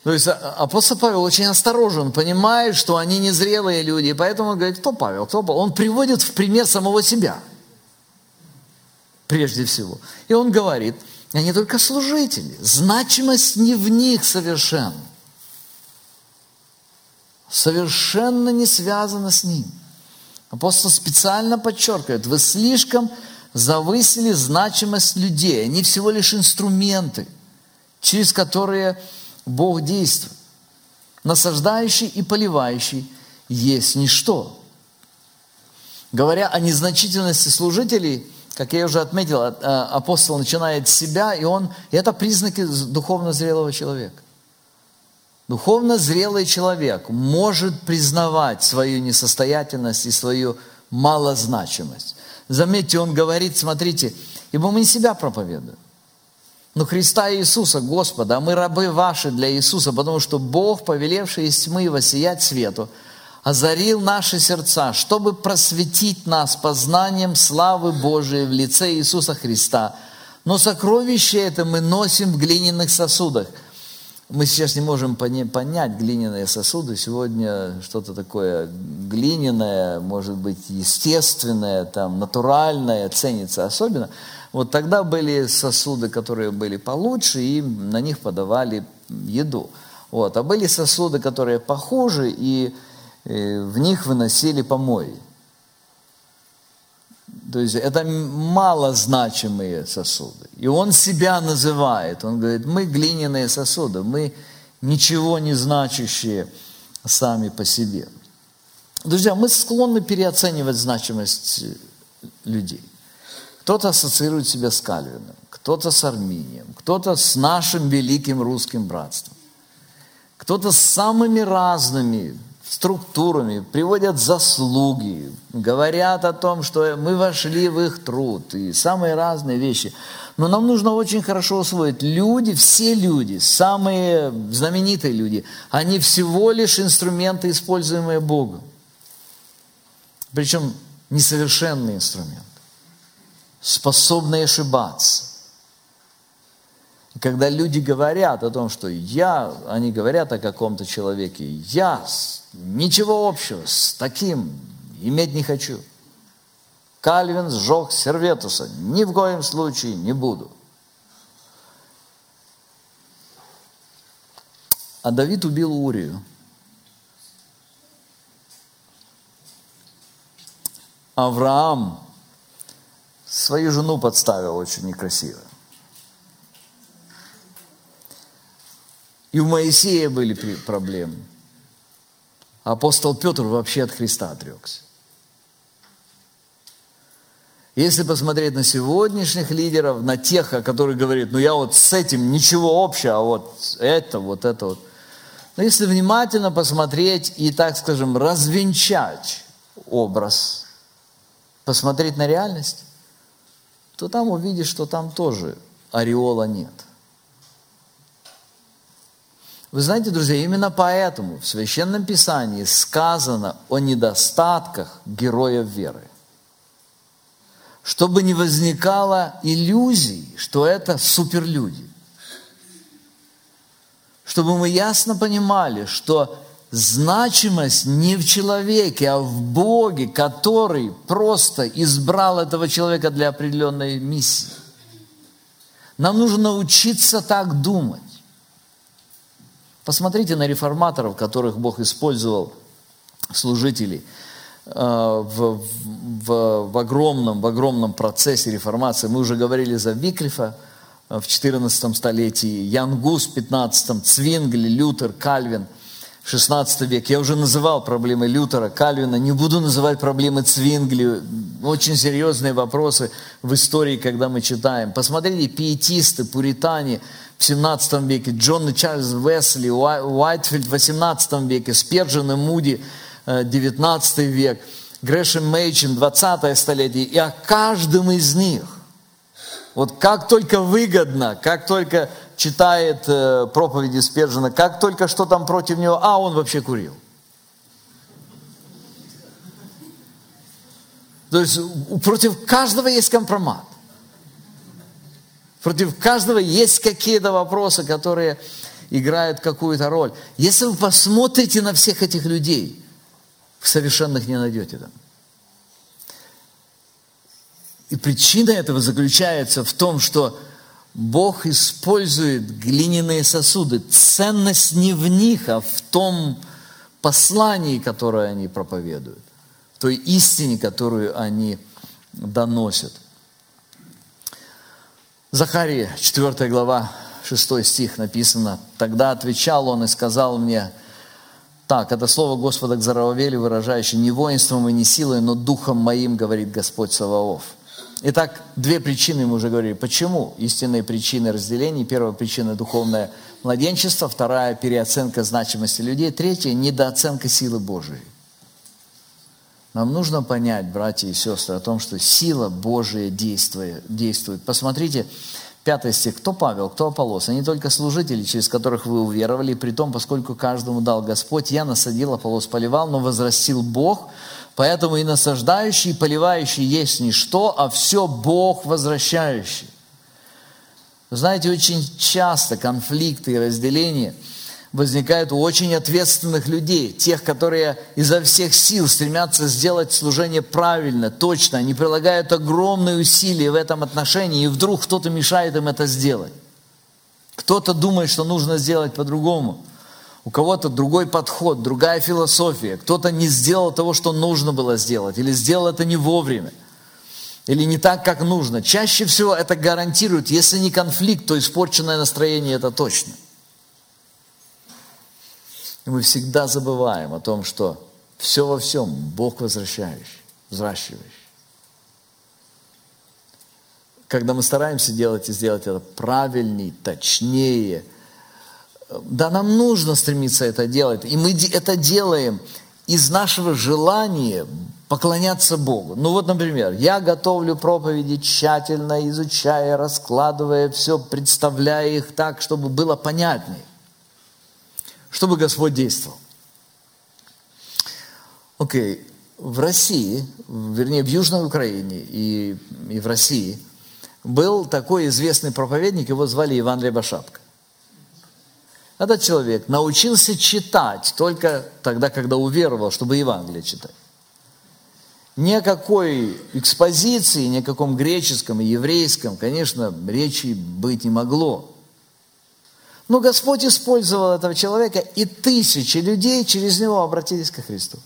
То есть а, апостол Павел очень осторожен, понимает, что они незрелые люди, и поэтому он говорит, кто Павел, кто Павел? Он приводит в пример самого себя, прежде всего. И он говорит, они только служители, значимость не в них совершенно совершенно не связано с ним. Апостол специально подчеркивает, вы слишком завысили значимость людей. Они всего лишь инструменты, через которые Бог действует. Насаждающий и поливающий есть ничто. Говоря о незначительности служителей, как я уже отметил, а, апостол начинает с себя, и он, и это признаки духовно зрелого человека. Духовно зрелый человек может признавать свою несостоятельность и свою малозначимость. Заметьте, он говорит, смотрите, ибо мы не себя проповедуем, но Христа Иисуса, Господа, а мы рабы ваши для Иисуса, потому что Бог, повелевший из тьмы воссиять свету, озарил наши сердца, чтобы просветить нас познанием славы Божией в лице Иисуса Христа. Но сокровище это мы носим в глиняных сосудах – мы сейчас не можем понять глиняные сосуды. Сегодня что-то такое глиняное, может быть, естественное, там, натуральное ценится особенно. Вот тогда были сосуды, которые были получше, и на них подавали еду. Вот. А были сосуды, которые похуже, и э, в них выносили помои. То есть это малозначимые сосуды. И он себя называет. Он говорит, мы глиняные сосуды, мы ничего не значащие сами по себе. Друзья, мы склонны переоценивать значимость людей. Кто-то ассоциирует себя с Кальвином, кто-то с Арминием, кто-то с нашим великим русским братством, кто-то с самыми разными структурами, приводят заслуги, говорят о том, что мы вошли в их труд и самые разные вещи. Но нам нужно очень хорошо усвоить, люди, все люди, самые знаменитые люди, они всего лишь инструменты, используемые Богом. Причем несовершенные инструменты. способные ошибаться. Когда люди говорят о том, что я, они говорят о каком-то человеке, я ничего общего с таким иметь не хочу. Кальвин сжег Серветуса, ни в коем случае не буду. А Давид убил Урию. Авраам свою жену подставил очень некрасиво. И у Моисея были проблемы. Апостол Петр вообще от Христа отрекся. Если посмотреть на сегодняшних лидеров, на тех, о которых говорит, ну я вот с этим ничего общего, а вот это, вот это вот. Но если внимательно посмотреть и, так скажем, развенчать образ, посмотреть на реальность, то там увидишь, что там тоже ореола нет. Вы знаете, друзья, именно поэтому в Священном Писании сказано о недостатках героев веры. Чтобы не возникало иллюзий, что это суперлюди. Чтобы мы ясно понимали, что значимость не в человеке, а в Боге, который просто избрал этого человека для определенной миссии. Нам нужно научиться так думать. Посмотрите на реформаторов, которых Бог использовал, служителей, э, в, в, в, огромном, в огромном процессе реформации. Мы уже говорили за Виклифа э, в 14 столетии, Ян Гус в 15, Цвингли, Лютер, Кальвин – 16 век. Я уже называл проблемы Лютера, Кальвина, не буду называть проблемы Цвингли. Очень серьезные вопросы в истории, когда мы читаем. Посмотрите, пиетисты, пуритане в 17 веке, Джон и Чарльз Весли, Уайтфилд в 18 веке, Сперджин и Муди 19 э, век, Грэшем Мейчин 20 столетие. И о каждом из них, вот как только выгодно, как только читает э, проповеди Спержина, как только что там против него, а он вообще курил. То есть против каждого есть компромат. Против каждого есть какие-то вопросы, которые играют какую-то роль. Если вы посмотрите на всех этих людей, вы совершенных не найдете там. И причина этого заключается в том, что Бог использует глиняные сосуды. Ценность не в них, а в том послании, которое они проповедуют, в той истине, которую они доносят. Захария, 4 глава, 6 стих написано. «Тогда отвечал он и сказал мне, так, это слово Господа к Зарававелю, выражающее не воинством и не силой, но духом моим, говорит Господь Саваоф. Итак, две причины мы уже говорили. Почему истинные причины разделений? Первая причина – духовное младенчество, вторая – переоценка значимости людей, третья – недооценка силы Божией. Нам нужно понять, братья и сестры, о том, что сила Божия действует. Посмотрите, пятый стих. Кто Павел, кто Аполлос? Они только служители, через которых вы уверовали, при том, поскольку каждому дал Господь, я насадил, Аполлос поливал, но возрастил Бог – Поэтому и насаждающий, и поливающий есть ничто, а все Бог возвращающий. Знаете, очень часто конфликты и разделения возникают у очень ответственных людей, тех, которые изо всех сил стремятся сделать служение правильно, точно, они прилагают огромные усилия в этом отношении, и вдруг кто-то мешает им это сделать. Кто-то думает, что нужно сделать по-другому – у кого-то другой подход, другая философия, кто-то не сделал того, что нужно было сделать, или сделал это не вовремя, или не так, как нужно. Чаще всего это гарантирует, если не конфликт, то испорченное настроение это точно. И мы всегда забываем о том, что все во всем Бог возвращающий, взращивающий. Когда мы стараемся делать и сделать это правильнее, точнее – да, нам нужно стремиться это делать. И мы это делаем из нашего желания поклоняться Богу. Ну вот, например, я готовлю проповеди тщательно, изучая, раскладывая все, представляя их так, чтобы было понятнее, чтобы Господь действовал. Окей, в России, вернее, в Южной Украине и, и в России был такой известный проповедник, его звали Иван Рябошапка. Этот человек научился читать только тогда, когда уверовал, чтобы Евангелие читать. Ни о какой экспозиции, ни о каком греческом и еврейском, конечно, речи быть не могло. Но Господь использовал этого человека, и тысячи людей через него обратились ко Христу.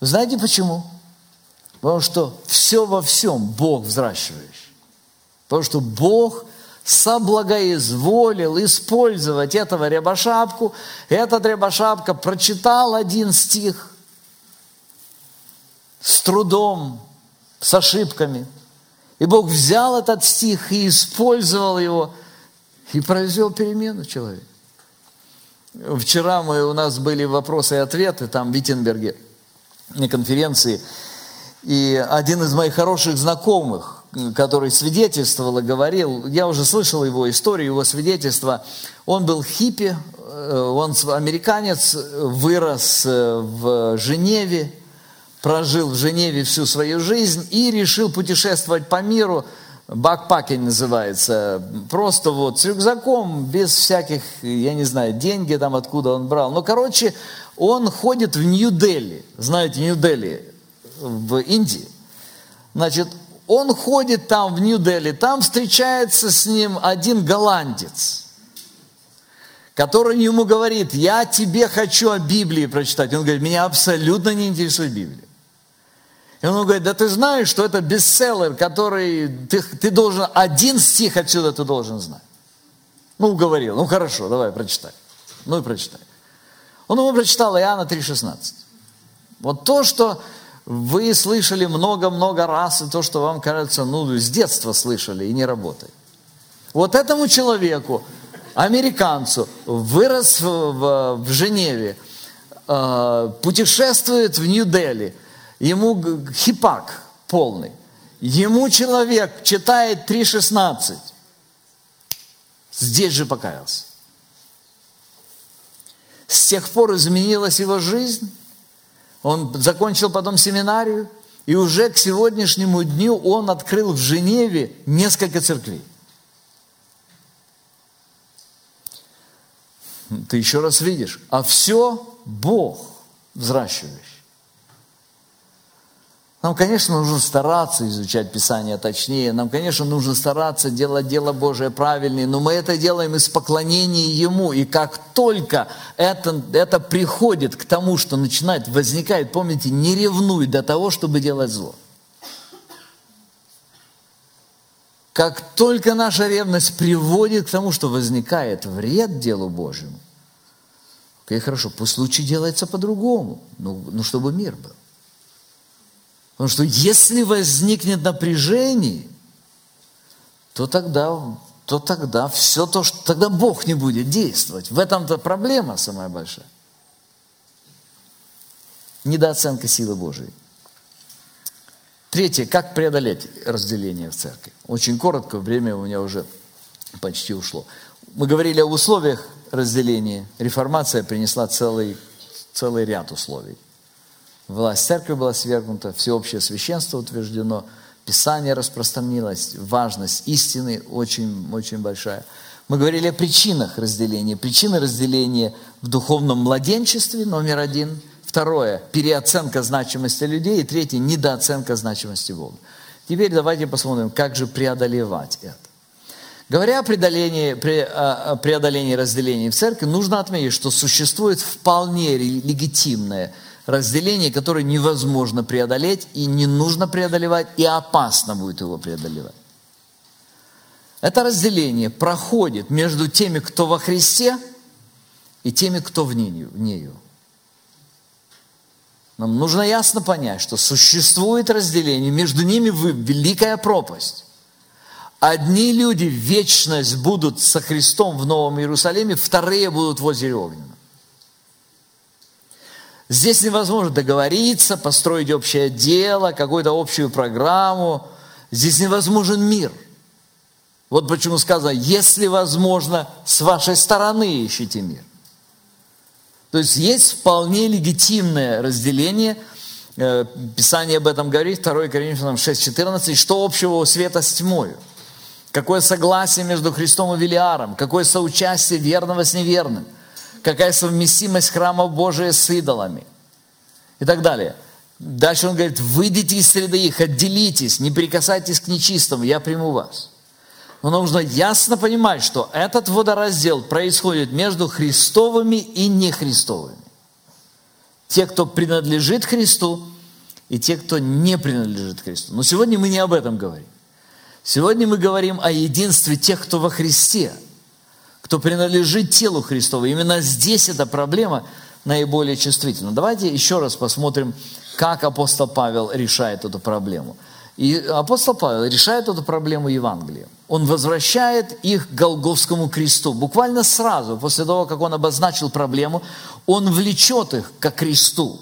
Знаете почему? Потому что все во всем Бог взращивающий. Потому что Бог соблагоизволил использовать этого рябошапку. Этот рябошапка прочитал один стих с трудом, с ошибками. И Бог взял этот стих и использовал его, и произвел перемену человека. Вчера мы, у нас были вопросы и ответы там в Виттенберге – на конференции, и один из моих хороших знакомых, который свидетельствовал и говорил, я уже слышал его историю, его свидетельство, он был хиппи, э, он американец, вырос э, в Женеве, прожил в Женеве всю свою жизнь и решил путешествовать по миру, бакпакинг называется, просто вот с рюкзаком, без всяких, я не знаю, деньги там откуда он брал. Ну, короче, он ходит в Нью-Дели, знаете, Нью-Дели в Индии. Значит, он ходит там в Нью-Дели, там встречается с ним один голландец, который ему говорит, я тебе хочу о Библии прочитать. Он говорит, меня абсолютно не интересует Библия. И он говорит, да ты знаешь, что это бестселлер, который ты, ты должен, один стих отсюда ты должен знать. Ну, уговорил, ну хорошо, давай прочитай. Ну и прочитай. Он ему прочитал Иоанна 3,16. Вот то, что вы слышали много-много раз, и то, что вам кажется, ну, с детства слышали и не работает. Вот этому человеку, американцу, вырос в, в, в Женеве, э, путешествует в Нью-Дели, ему хипак полный, ему человек читает 3.16, здесь же покаялся. С тех пор изменилась его жизнь. Он закончил потом семинарию, и уже к сегодняшнему дню он открыл в Женеве несколько церквей. Ты еще раз видишь, а все Бог взращивающий. Нам, конечно, нужно стараться изучать Писание точнее, нам, конечно, нужно стараться делать дело Божие правильнее, но мы это делаем из поклонения Ему. И как только это, это приходит к тому, что начинает, возникает, помните, не ревнуй до того, чтобы делать зло. Как только наша ревность приводит к тому, что возникает вред делу Божьему, окей, хорошо, пусть лучше делается по-другому, ну, ну чтобы мир был. Потому что если возникнет напряжение, то тогда, то тогда все то, что тогда Бог не будет действовать. В этом-то проблема самая большая. Недооценка силы Божией. Третье, как преодолеть разделение в церкви. Очень коротко, время у меня уже почти ушло. Мы говорили о условиях разделения. Реформация принесла целый, целый ряд условий. Власть церкви была свергнута, всеобщее священство утверждено, Писание распространилось, важность истины очень, очень большая. Мы говорили о причинах разделения. Причины разделения в духовном младенчестве, номер один. Второе, переоценка значимости людей. И третье, недооценка значимости Бога. Теперь давайте посмотрим, как же преодолевать это. Говоря о преодолении, преодолении разделения в церкви, нужно отметить, что существует вполне легитимное разделение, которое невозможно преодолеть, и не нужно преодолевать, и опасно будет его преодолевать. Это разделение проходит между теми, кто во Христе, и теми, кто в нее. Нам нужно ясно понять, что существует разделение, между ними великая пропасть. Одни люди вечность будут со Христом в Новом Иерусалиме, вторые будут в озере. Здесь невозможно договориться, построить общее дело, какую-то общую программу. Здесь невозможен мир. Вот почему сказано, если возможно, с вашей стороны ищите мир. То есть есть вполне легитимное разделение, э, Писание об этом говорит, 2 Коринфянам 6,14, что общего у света с тьмой? Какое согласие между Христом и Велиаром? Какое соучастие верного с неверным? Какая совместимость храма Божия с идолами? И так далее. Дальше он говорит, выйдите из среды их, отделитесь, не прикасайтесь к нечистому, я приму вас. Но нужно ясно понимать, что этот водораздел происходит между Христовыми и нехристовыми. Те, кто принадлежит Христу, и те, кто не принадлежит Христу. Но сегодня мы не об этом говорим. Сегодня мы говорим о единстве тех, кто во Христе, кто принадлежит телу Христову. Именно здесь эта проблема наиболее чувствительна. Давайте еще раз посмотрим, как апостол Павел решает эту проблему. И апостол Павел решает эту проблему Евангелием. Он возвращает их к Голговскому кресту. Буквально сразу, после того, как он обозначил проблему, он влечет их к кресту.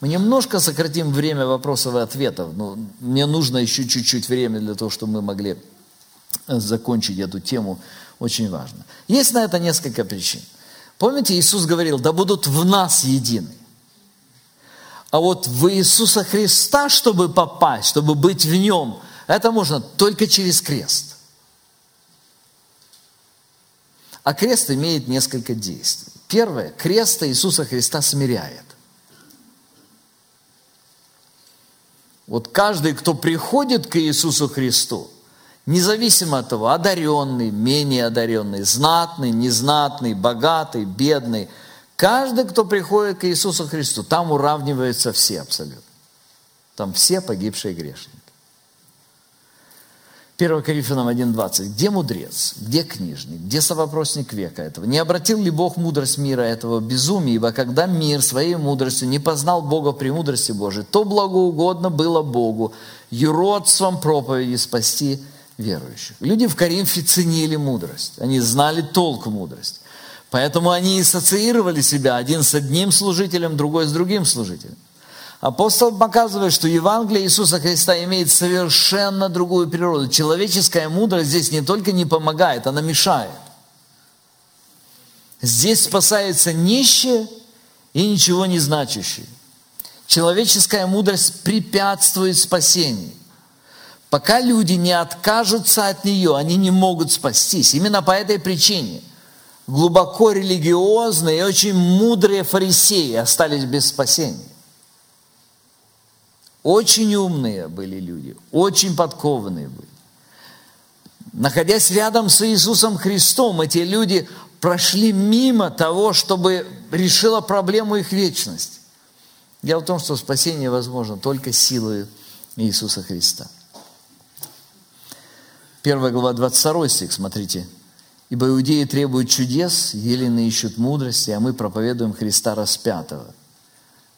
Мы немножко сократим время вопросов и ответов. Но мне нужно еще чуть-чуть времени для того, чтобы мы могли закончить эту тему. Очень важно. Есть на это несколько причин. Помните, Иисус говорил, да будут в нас едины. А вот в Иисуса Христа, чтобы попасть, чтобы быть в Нем, это можно только через крест. А крест имеет несколько действий. Первое, крест Иисуса Христа смиряет. Вот каждый, кто приходит к Иисусу Христу, независимо от того, одаренный, менее одаренный, знатный, незнатный, богатый, бедный, каждый, кто приходит к Иисусу Христу, там уравниваются все абсолютно. Там все погибшие грешники. 1 Коринфянам 1.20. Где мудрец? Где книжник? Где совопросник века этого? Не обратил ли Бог мудрость мира этого безумия? Ибо когда мир своей мудростью не познал Бога при мудрости Божией, то благоугодно было Богу юродством проповеди спасти верующих. Люди в Коринфе ценили мудрость. Они знали толк мудрости. Поэтому они ассоциировали себя один с одним служителем, другой с другим служителем. Апостол показывает, что Евангелие Иисуса Христа имеет совершенно другую природу. Человеческая мудрость здесь не только не помогает, она мешает. Здесь спасается нищие и ничего не значащие. Человеческая мудрость препятствует спасению. Пока люди не откажутся от нее, они не могут спастись. Именно по этой причине глубоко религиозные и очень мудрые фарисеи остались без спасения. Очень умные были люди, очень подкованные были. Находясь рядом с Иисусом Христом, эти люди прошли мимо того, чтобы решила проблему их вечности. Дело в том, что спасение возможно только силой Иисуса Христа. 1 глава 22 стих, смотрите. «Ибо иудеи требуют чудес, елены ищут мудрости, а мы проповедуем Христа распятого.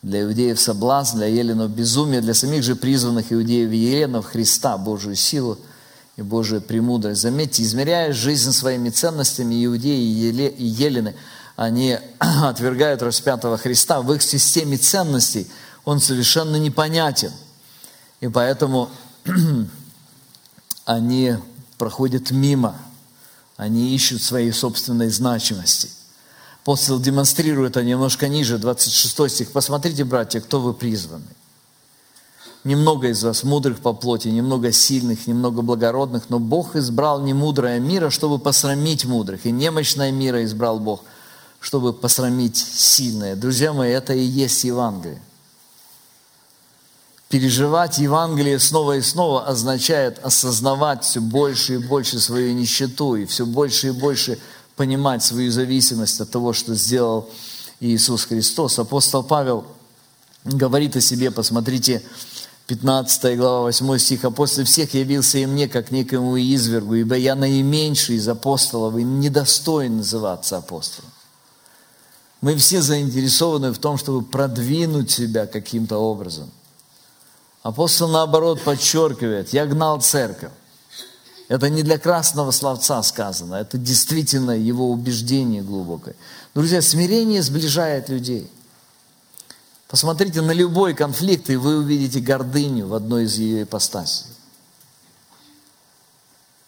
Для иудеев соблазн, для еленов безумие, для самих же призванных иудеев и еленов Христа, Божию силу и Божию премудрость. Заметьте, измеряя жизнь своими ценностями, иудеи и елены, они (clears throat) отвергают распятого Христа. В их системе ценностей он совершенно непонятен. И поэтому (clears throat) они проходят мимо, они ищут своей собственной значимости. Апостол демонстрирует это немножко ниже, 26 стих. Посмотрите, братья, кто вы призваны. Немного из вас мудрых по плоти, немного сильных, немного благородных, но Бог избрал не мудрое мира, чтобы посрамить мудрых, и немощное мира избрал Бог, чтобы посрамить сильное. Друзья мои, это и есть Евангелие. Переживать Евангелие снова и снова означает осознавать все больше и больше свою нищету и все больше и больше понимать свою зависимость от того, что сделал Иисус Христос. Апостол Павел говорит о себе, посмотрите, 15 глава, 8 стих, «А после всех явился и мне, как некому извергу, ибо я наименьший из апостолов и недостоин называться апостолом». Мы все заинтересованы в том, чтобы продвинуть себя каким-то образом. Апостол, наоборот, подчеркивает, я гнал церковь. Это не для красного словца сказано, это действительно его убеждение глубокое. Друзья, смирение сближает людей. Посмотрите на любой конфликт, и вы увидите гордыню в одной из ее ипостасей.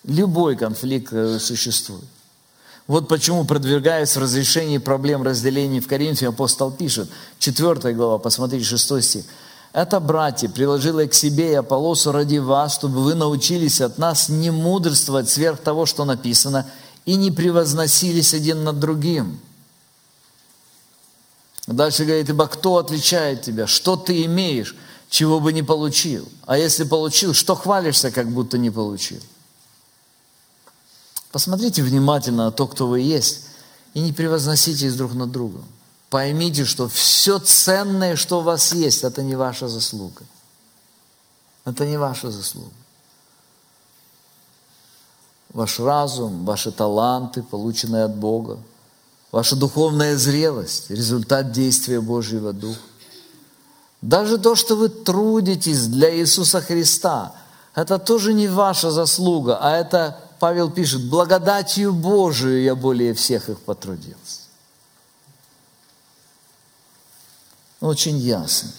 Любой конфликт э, существует. Вот почему, продвигаясь в разрешении проблем разделений в Коринфе, апостол пишет, 4 глава, посмотрите, 6 стих. «Это, братья, приложил я к себе и Аполлосу ради вас, чтобы вы научились от нас не мудрствовать сверх того, что написано, и не превозносились один над другим». Дальше говорит, ибо кто отличает тебя? Что ты имеешь, чего бы не получил? А если получил, что хвалишься, как будто не получил? Посмотрите внимательно на то, кто вы есть, и не превозноситесь друг над другом. Поймите, что все ценное, что у вас есть, это не ваша заслуга. Это не ваша заслуга. Ваш разум, ваши таланты, полученные от Бога, ваша духовная зрелость, результат действия Божьего Духа. Даже то, что вы трудитесь для Иисуса Христа, это тоже не ваша заслуга, а это Павел пишет, благодатью Божию я более всех их потрудился. Очень ясно.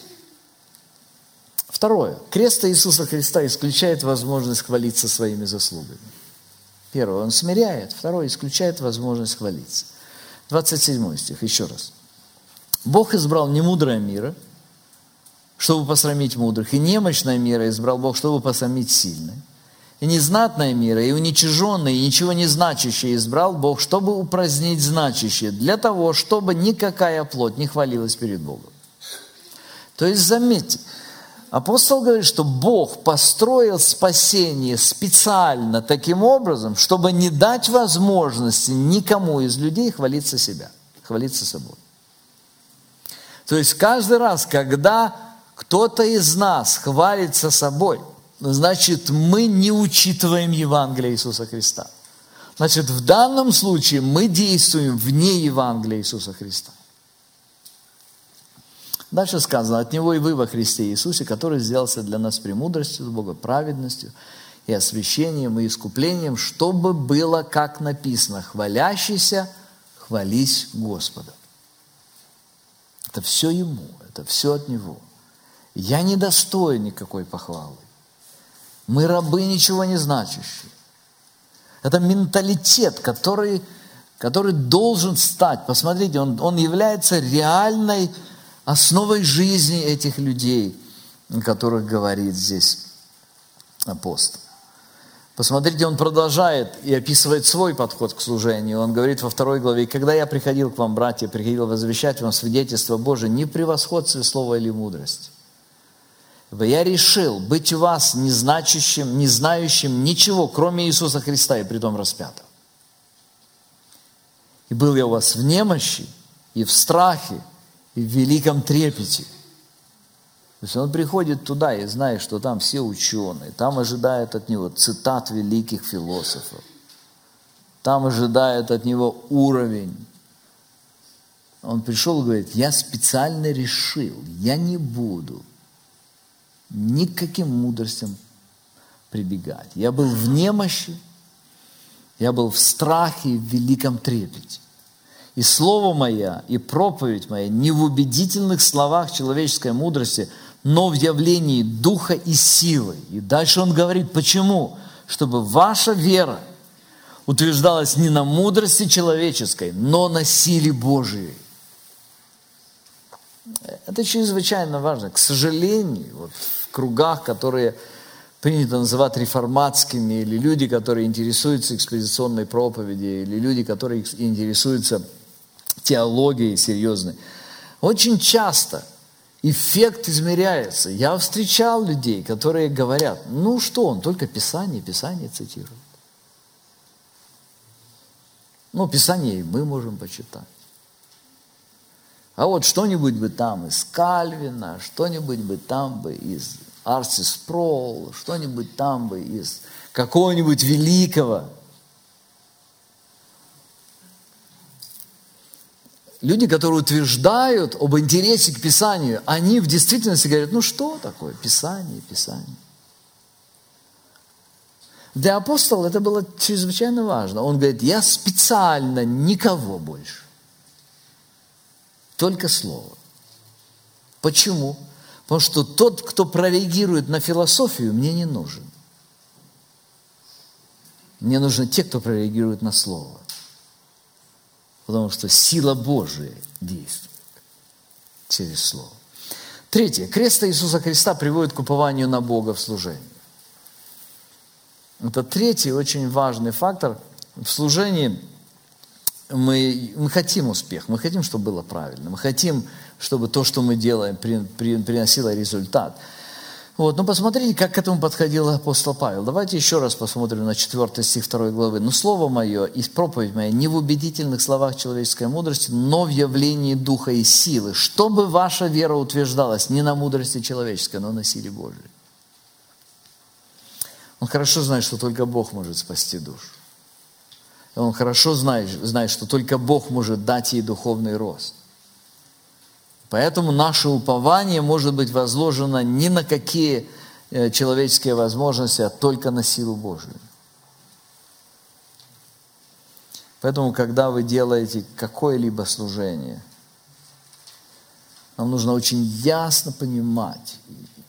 Второе. Крест Иисуса Христа исключает возможность хвалиться своими заслугами. Первое, он смиряет. Второе, исключает возможность хвалиться. 27 стих, еще раз. Бог избрал немудрое мира, чтобы посрамить мудрых, и немощное мира избрал Бог, чтобы посрамить сильное и незнатное мира, и уничиженное, и ничего не значащее избрал Бог, чтобы упразднить значащее, для того, чтобы никакая плоть не хвалилась перед Богом. То есть, заметьте, апостол говорит, что Бог построил спасение специально таким образом, чтобы не дать возможности никому из людей хвалиться себя, хвалиться собой. То есть каждый раз, когда кто-то из нас хвалится собой – значит, мы не учитываем Евангелие Иисуса Христа. Значит, в данном случае мы действуем вне Евангелия Иисуса Христа. Дальше сказано, от Него и вы во Христе Иисусе, который сделался для нас премудростью Бога, праведностью и освящением и искуплением, чтобы было, как написано, хвалящийся, хвались Господа. Это все Ему, это все от Него. Я не достоин никакой похвалы. Мы рабы ничего не значащие. Это менталитет, который, который должен стать. Посмотрите, он, он является реальной основой жизни этих людей, о которых говорит здесь апостол. Посмотрите, он продолжает и описывает свой подход к служению. Он говорит во второй главе, «Когда я приходил к вам, братья, приходил возвещать вам свидетельство Божие не превосходстве слова или мудрости, я решил быть у вас незначащим, не знающим ничего, кроме Иисуса Христа и притом распятого. И был я у вас в немощи, и в страхе, и в великом трепете. То есть он приходит туда и знает, что там все ученые, там ожидают от него цитат великих философов, там ожидают от него уровень. Он пришел и говорит, я специально решил, я не буду – никаким мудростям прибегать. Я был в немощи, я был в страхе и в великом трепете. И слово мое, и проповедь моя не в убедительных словах человеческой мудрости, но в явлении духа и силы. И дальше он говорит, почему? Чтобы ваша вера утверждалась не на мудрости человеческой, но на силе Божией. Это чрезвычайно важно. К сожалению, вот кругах, которые принято называть реформатскими, или люди, которые интересуются экспозиционной проповедью, или люди, которые интересуются теологией серьезной. Очень часто эффект измеряется. Я встречал людей, которые говорят, ну что, он только Писание, Писание цитирует. Ну, Писание мы можем почитать. А вот что-нибудь бы там из Кальвина, что-нибудь бы там бы из Арси Спроул, что-нибудь там бы из какого-нибудь великого. Люди, которые утверждают об интересе к Писанию, они в действительности говорят, ну что такое Писание, Писание. Для апостола это было чрезвычайно важно. Он говорит, я специально никого больше. Только Слово. Почему? Потому что тот, кто прореагирует на философию, мне не нужен. Мне нужны те, кто прореагирует на Слово. Потому что сила Божия действует через Слово. Третье. Крест Иисуса Христа приводит к упованию на Бога в служении. Это третий очень важный фактор. В служении мы, мы хотим успех, мы хотим, чтобы было правильно, мы хотим, чтобы то, что мы делаем, при, при, приносило результат – вот, ну посмотрите, как к этому подходил апостол Павел. Давайте еще раз посмотрим на 4 стих 2 главы. «Но слово мое и проповедь моя не в убедительных словах человеческой мудрости, но в явлении духа и силы, чтобы ваша вера утверждалась не на мудрости человеческой, но на силе Божией». Он хорошо знает, что только Бог может спасти душу. Он хорошо знает, знает, что только Бог может дать ей духовный рост. Поэтому наше упование может быть возложено не на какие э, человеческие возможности, а только на силу Божию. Поэтому, когда вы делаете какое-либо служение, нам нужно очень ясно понимать,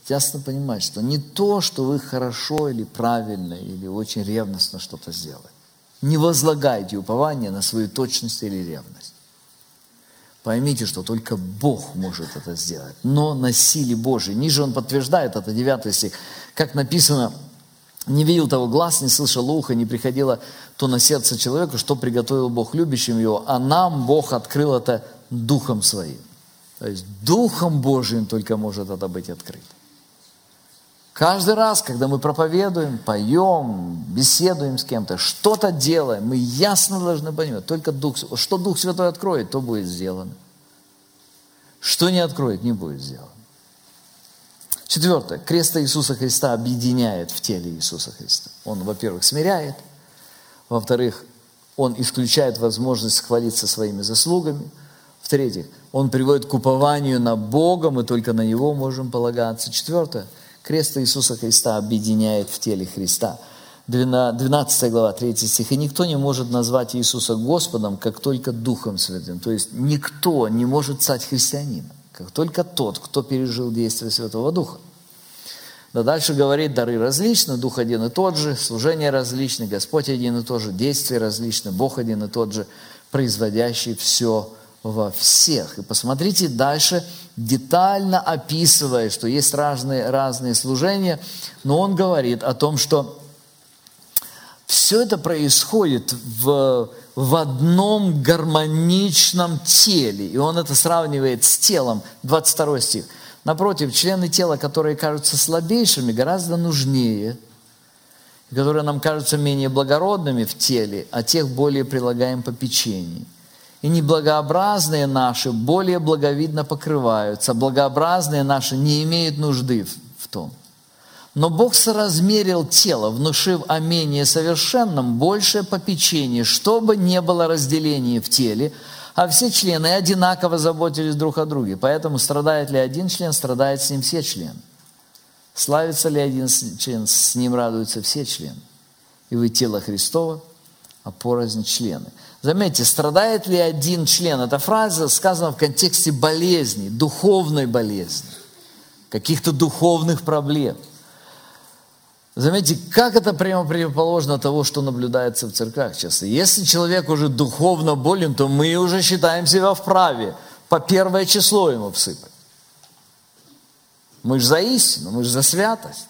ясно понимать, что не то, что вы хорошо или правильно, или очень ревностно что-то сделали. Не возлагайте упование на свою точность или ревность. Поймите, что только Бог может это сделать, но на силе Божьей. Ниже он подтверждает, это 9 стих, как написано, не видел того глаз, не слышал ухо, не приходило то на сердце человека, что приготовил Бог любящим его, а нам Бог открыл это Духом Своим. То есть Духом Божьим только может это быть открыто. Каждый раз, когда мы проповедуем, поем, беседуем с кем-то, что-то делаем, мы ясно должны понимать, только Дух, что Дух Святой откроет, то будет сделано. Что не откроет, не будет сделано. Четвертое. Крест Иисуса Христа объединяет в теле Иисуса Христа. Он, во-первых, смиряет. Во-вторых, он исключает возможность хвалиться своими заслугами. В-третьих, он приводит к упованию на Бога, мы только на Него можем полагаться. Четвертое – Крест Иисуса Христа объединяет в теле Христа. 12 глава, 3 стих. «И никто не может назвать Иисуса Господом, как только Духом Святым». То есть никто не может стать христианином, как только тот, кто пережил действие Святого Духа. Да дальше говорит, дары различны, Дух один и тот же, служение различны, Господь один и тот же, действия различны, Бог один и тот же, производящий все во всех. И посмотрите дальше, детально описывая, что есть разные, разные служения, но он говорит о том, что все это происходит в, в одном гармоничном теле. И он это сравнивает с телом, 22 стих. Напротив, члены тела, которые кажутся слабейшими, гораздо нужнее, которые нам кажутся менее благородными в теле, а тех более прилагаем по печенью и неблагообразные наши более благовидно покрываются, благообразные наши не имеют нужды в том. Но Бог соразмерил тело, внушив о менее совершенном большее попечение, чтобы не было разделения в теле, а все члены одинаково заботились друг о друге. Поэтому страдает ли один член, страдает с ним все члены. Славится ли один член, с ним радуются все члены. И вы тело Христова, а порознь члены. Заметьте, страдает ли один член? Эта фраза сказана в контексте болезни, духовной болезни, каких-то духовных проблем. Заметьте, как это прямо противоположно того, что наблюдается в церквях часто. Если человек уже духовно болен, то мы уже считаем себя вправе по первое число ему всыпать. Мы же за истину, мы же за святость.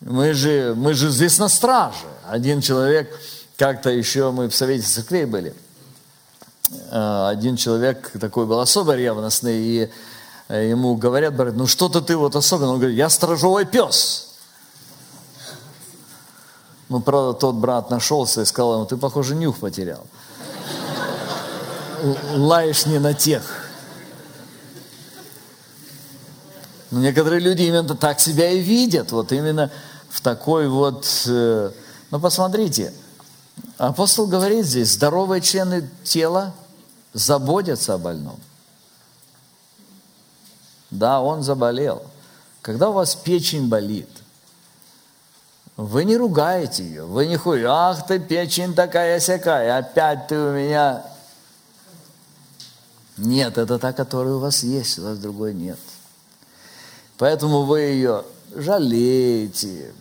Мы же, мы же здесь на страже. Один человек как-то еще мы в Совете Церквей были. Э, один человек такой был особо ревностный, и э, ему говорят, говорят, ну что-то ты вот особенно. Он говорит, я сторожевой пес. Ну, правда, тот брат нашелся и сказал ему, ты, похоже, нюх потерял. Лаешь не на тех. Но некоторые люди именно так себя и видят, вот именно в такой вот... Э, ну, посмотрите, Апостол говорит здесь, здоровые члены тела заботятся о больном. Да, он заболел. Когда у вас печень болит, вы не ругаете ее, вы не ходите, ах ты, печень такая сякая, опять ты у меня. Нет, это та, которая у вас есть, у вас другой нет. Поэтому вы ее жалеете,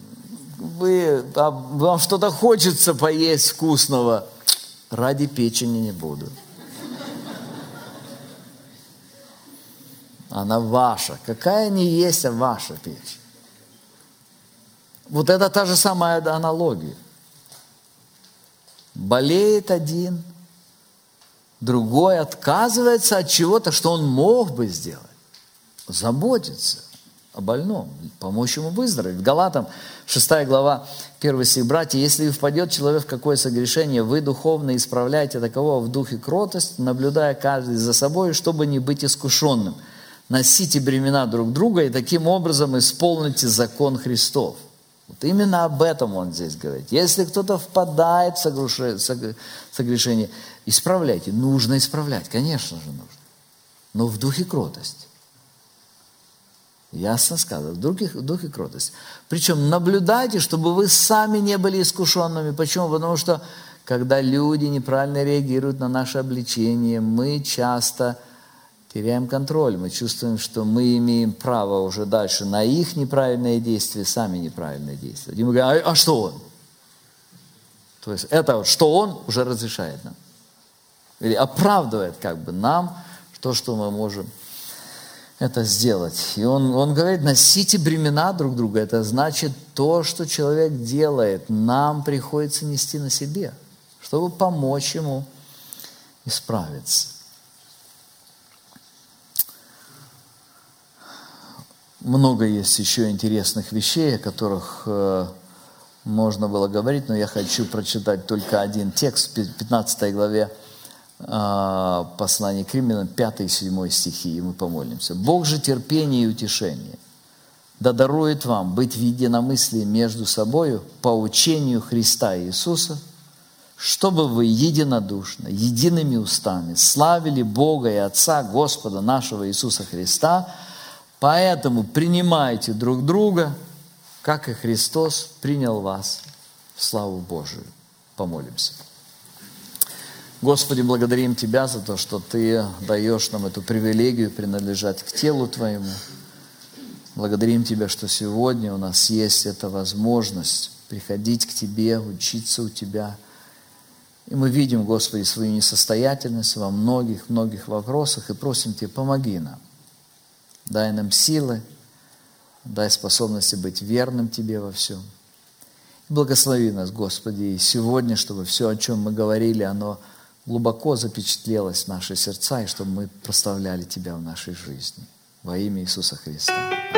вы, вам что-то хочется поесть вкусного, ради печени не буду. Она ваша. Какая не есть, а ваша печень. Вот это та же самая аналогия. Болеет один, другой отказывается от чего-то, что он мог бы сделать. Заботиться о больном, помочь ему выздороветь. Галатам 6 глава 1 стих. «Братья, если впадет человек в какое согрешение, вы духовно исправляете такового в духе кротость, наблюдая каждый за собой, чтобы не быть искушенным. Носите бремена друг друга и таким образом исполните закон Христов». Вот именно об этом он здесь говорит. Если кто-то впадает в согрешение, исправляйте. Нужно исправлять, конечно же нужно. Но в духе кротости. Ясно сказано, в духе, в духе кротости. Причем наблюдайте, чтобы вы сами не были искушенными. Почему? Потому что когда люди неправильно реагируют на наше обличение, мы часто теряем контроль. Мы чувствуем, что мы имеем право уже дальше на их неправильные действия, сами неправильные действия. И мы говорим, а, а что он? То есть это вот, что он уже разрешает нам. Или оправдывает как бы нам то, что мы можем это сделать. И он, он говорит, носите бремена друг друга. Это значит, то, что человек делает, нам приходится нести на себе, чтобы помочь ему исправиться. Много есть еще интересных вещей, о которых э, можно было говорить, но я хочу прочитать только один текст в 15 главе послание к Римлянам, 5 и 7 стихи, и мы помолимся. «Бог же терпение и утешение, да дарует вам быть в единомыслии между собою по учению Христа Иисуса, чтобы вы единодушно, едиными устами славили Бога и Отца Господа нашего Иисуса Христа, поэтому принимайте друг друга, как и Христос принял вас в славу Божию». Помолимся. Господи, благодарим Тебя за то, что Ты даешь нам эту привилегию принадлежать к телу Твоему. Благодарим Тебя, что сегодня у нас есть эта возможность приходить к Тебе, учиться у Тебя. И мы видим, Господи, свою несостоятельность во многих-многих вопросах и просим Тебя, помоги нам. Дай нам силы, дай способности быть верным Тебе во всем. благослови нас, Господи, и сегодня, чтобы все, о чем мы говорили, оно глубоко запечатлелось в наши сердца, и чтобы мы прославляли Тебя в нашей жизни. Во имя Иисуса Христа.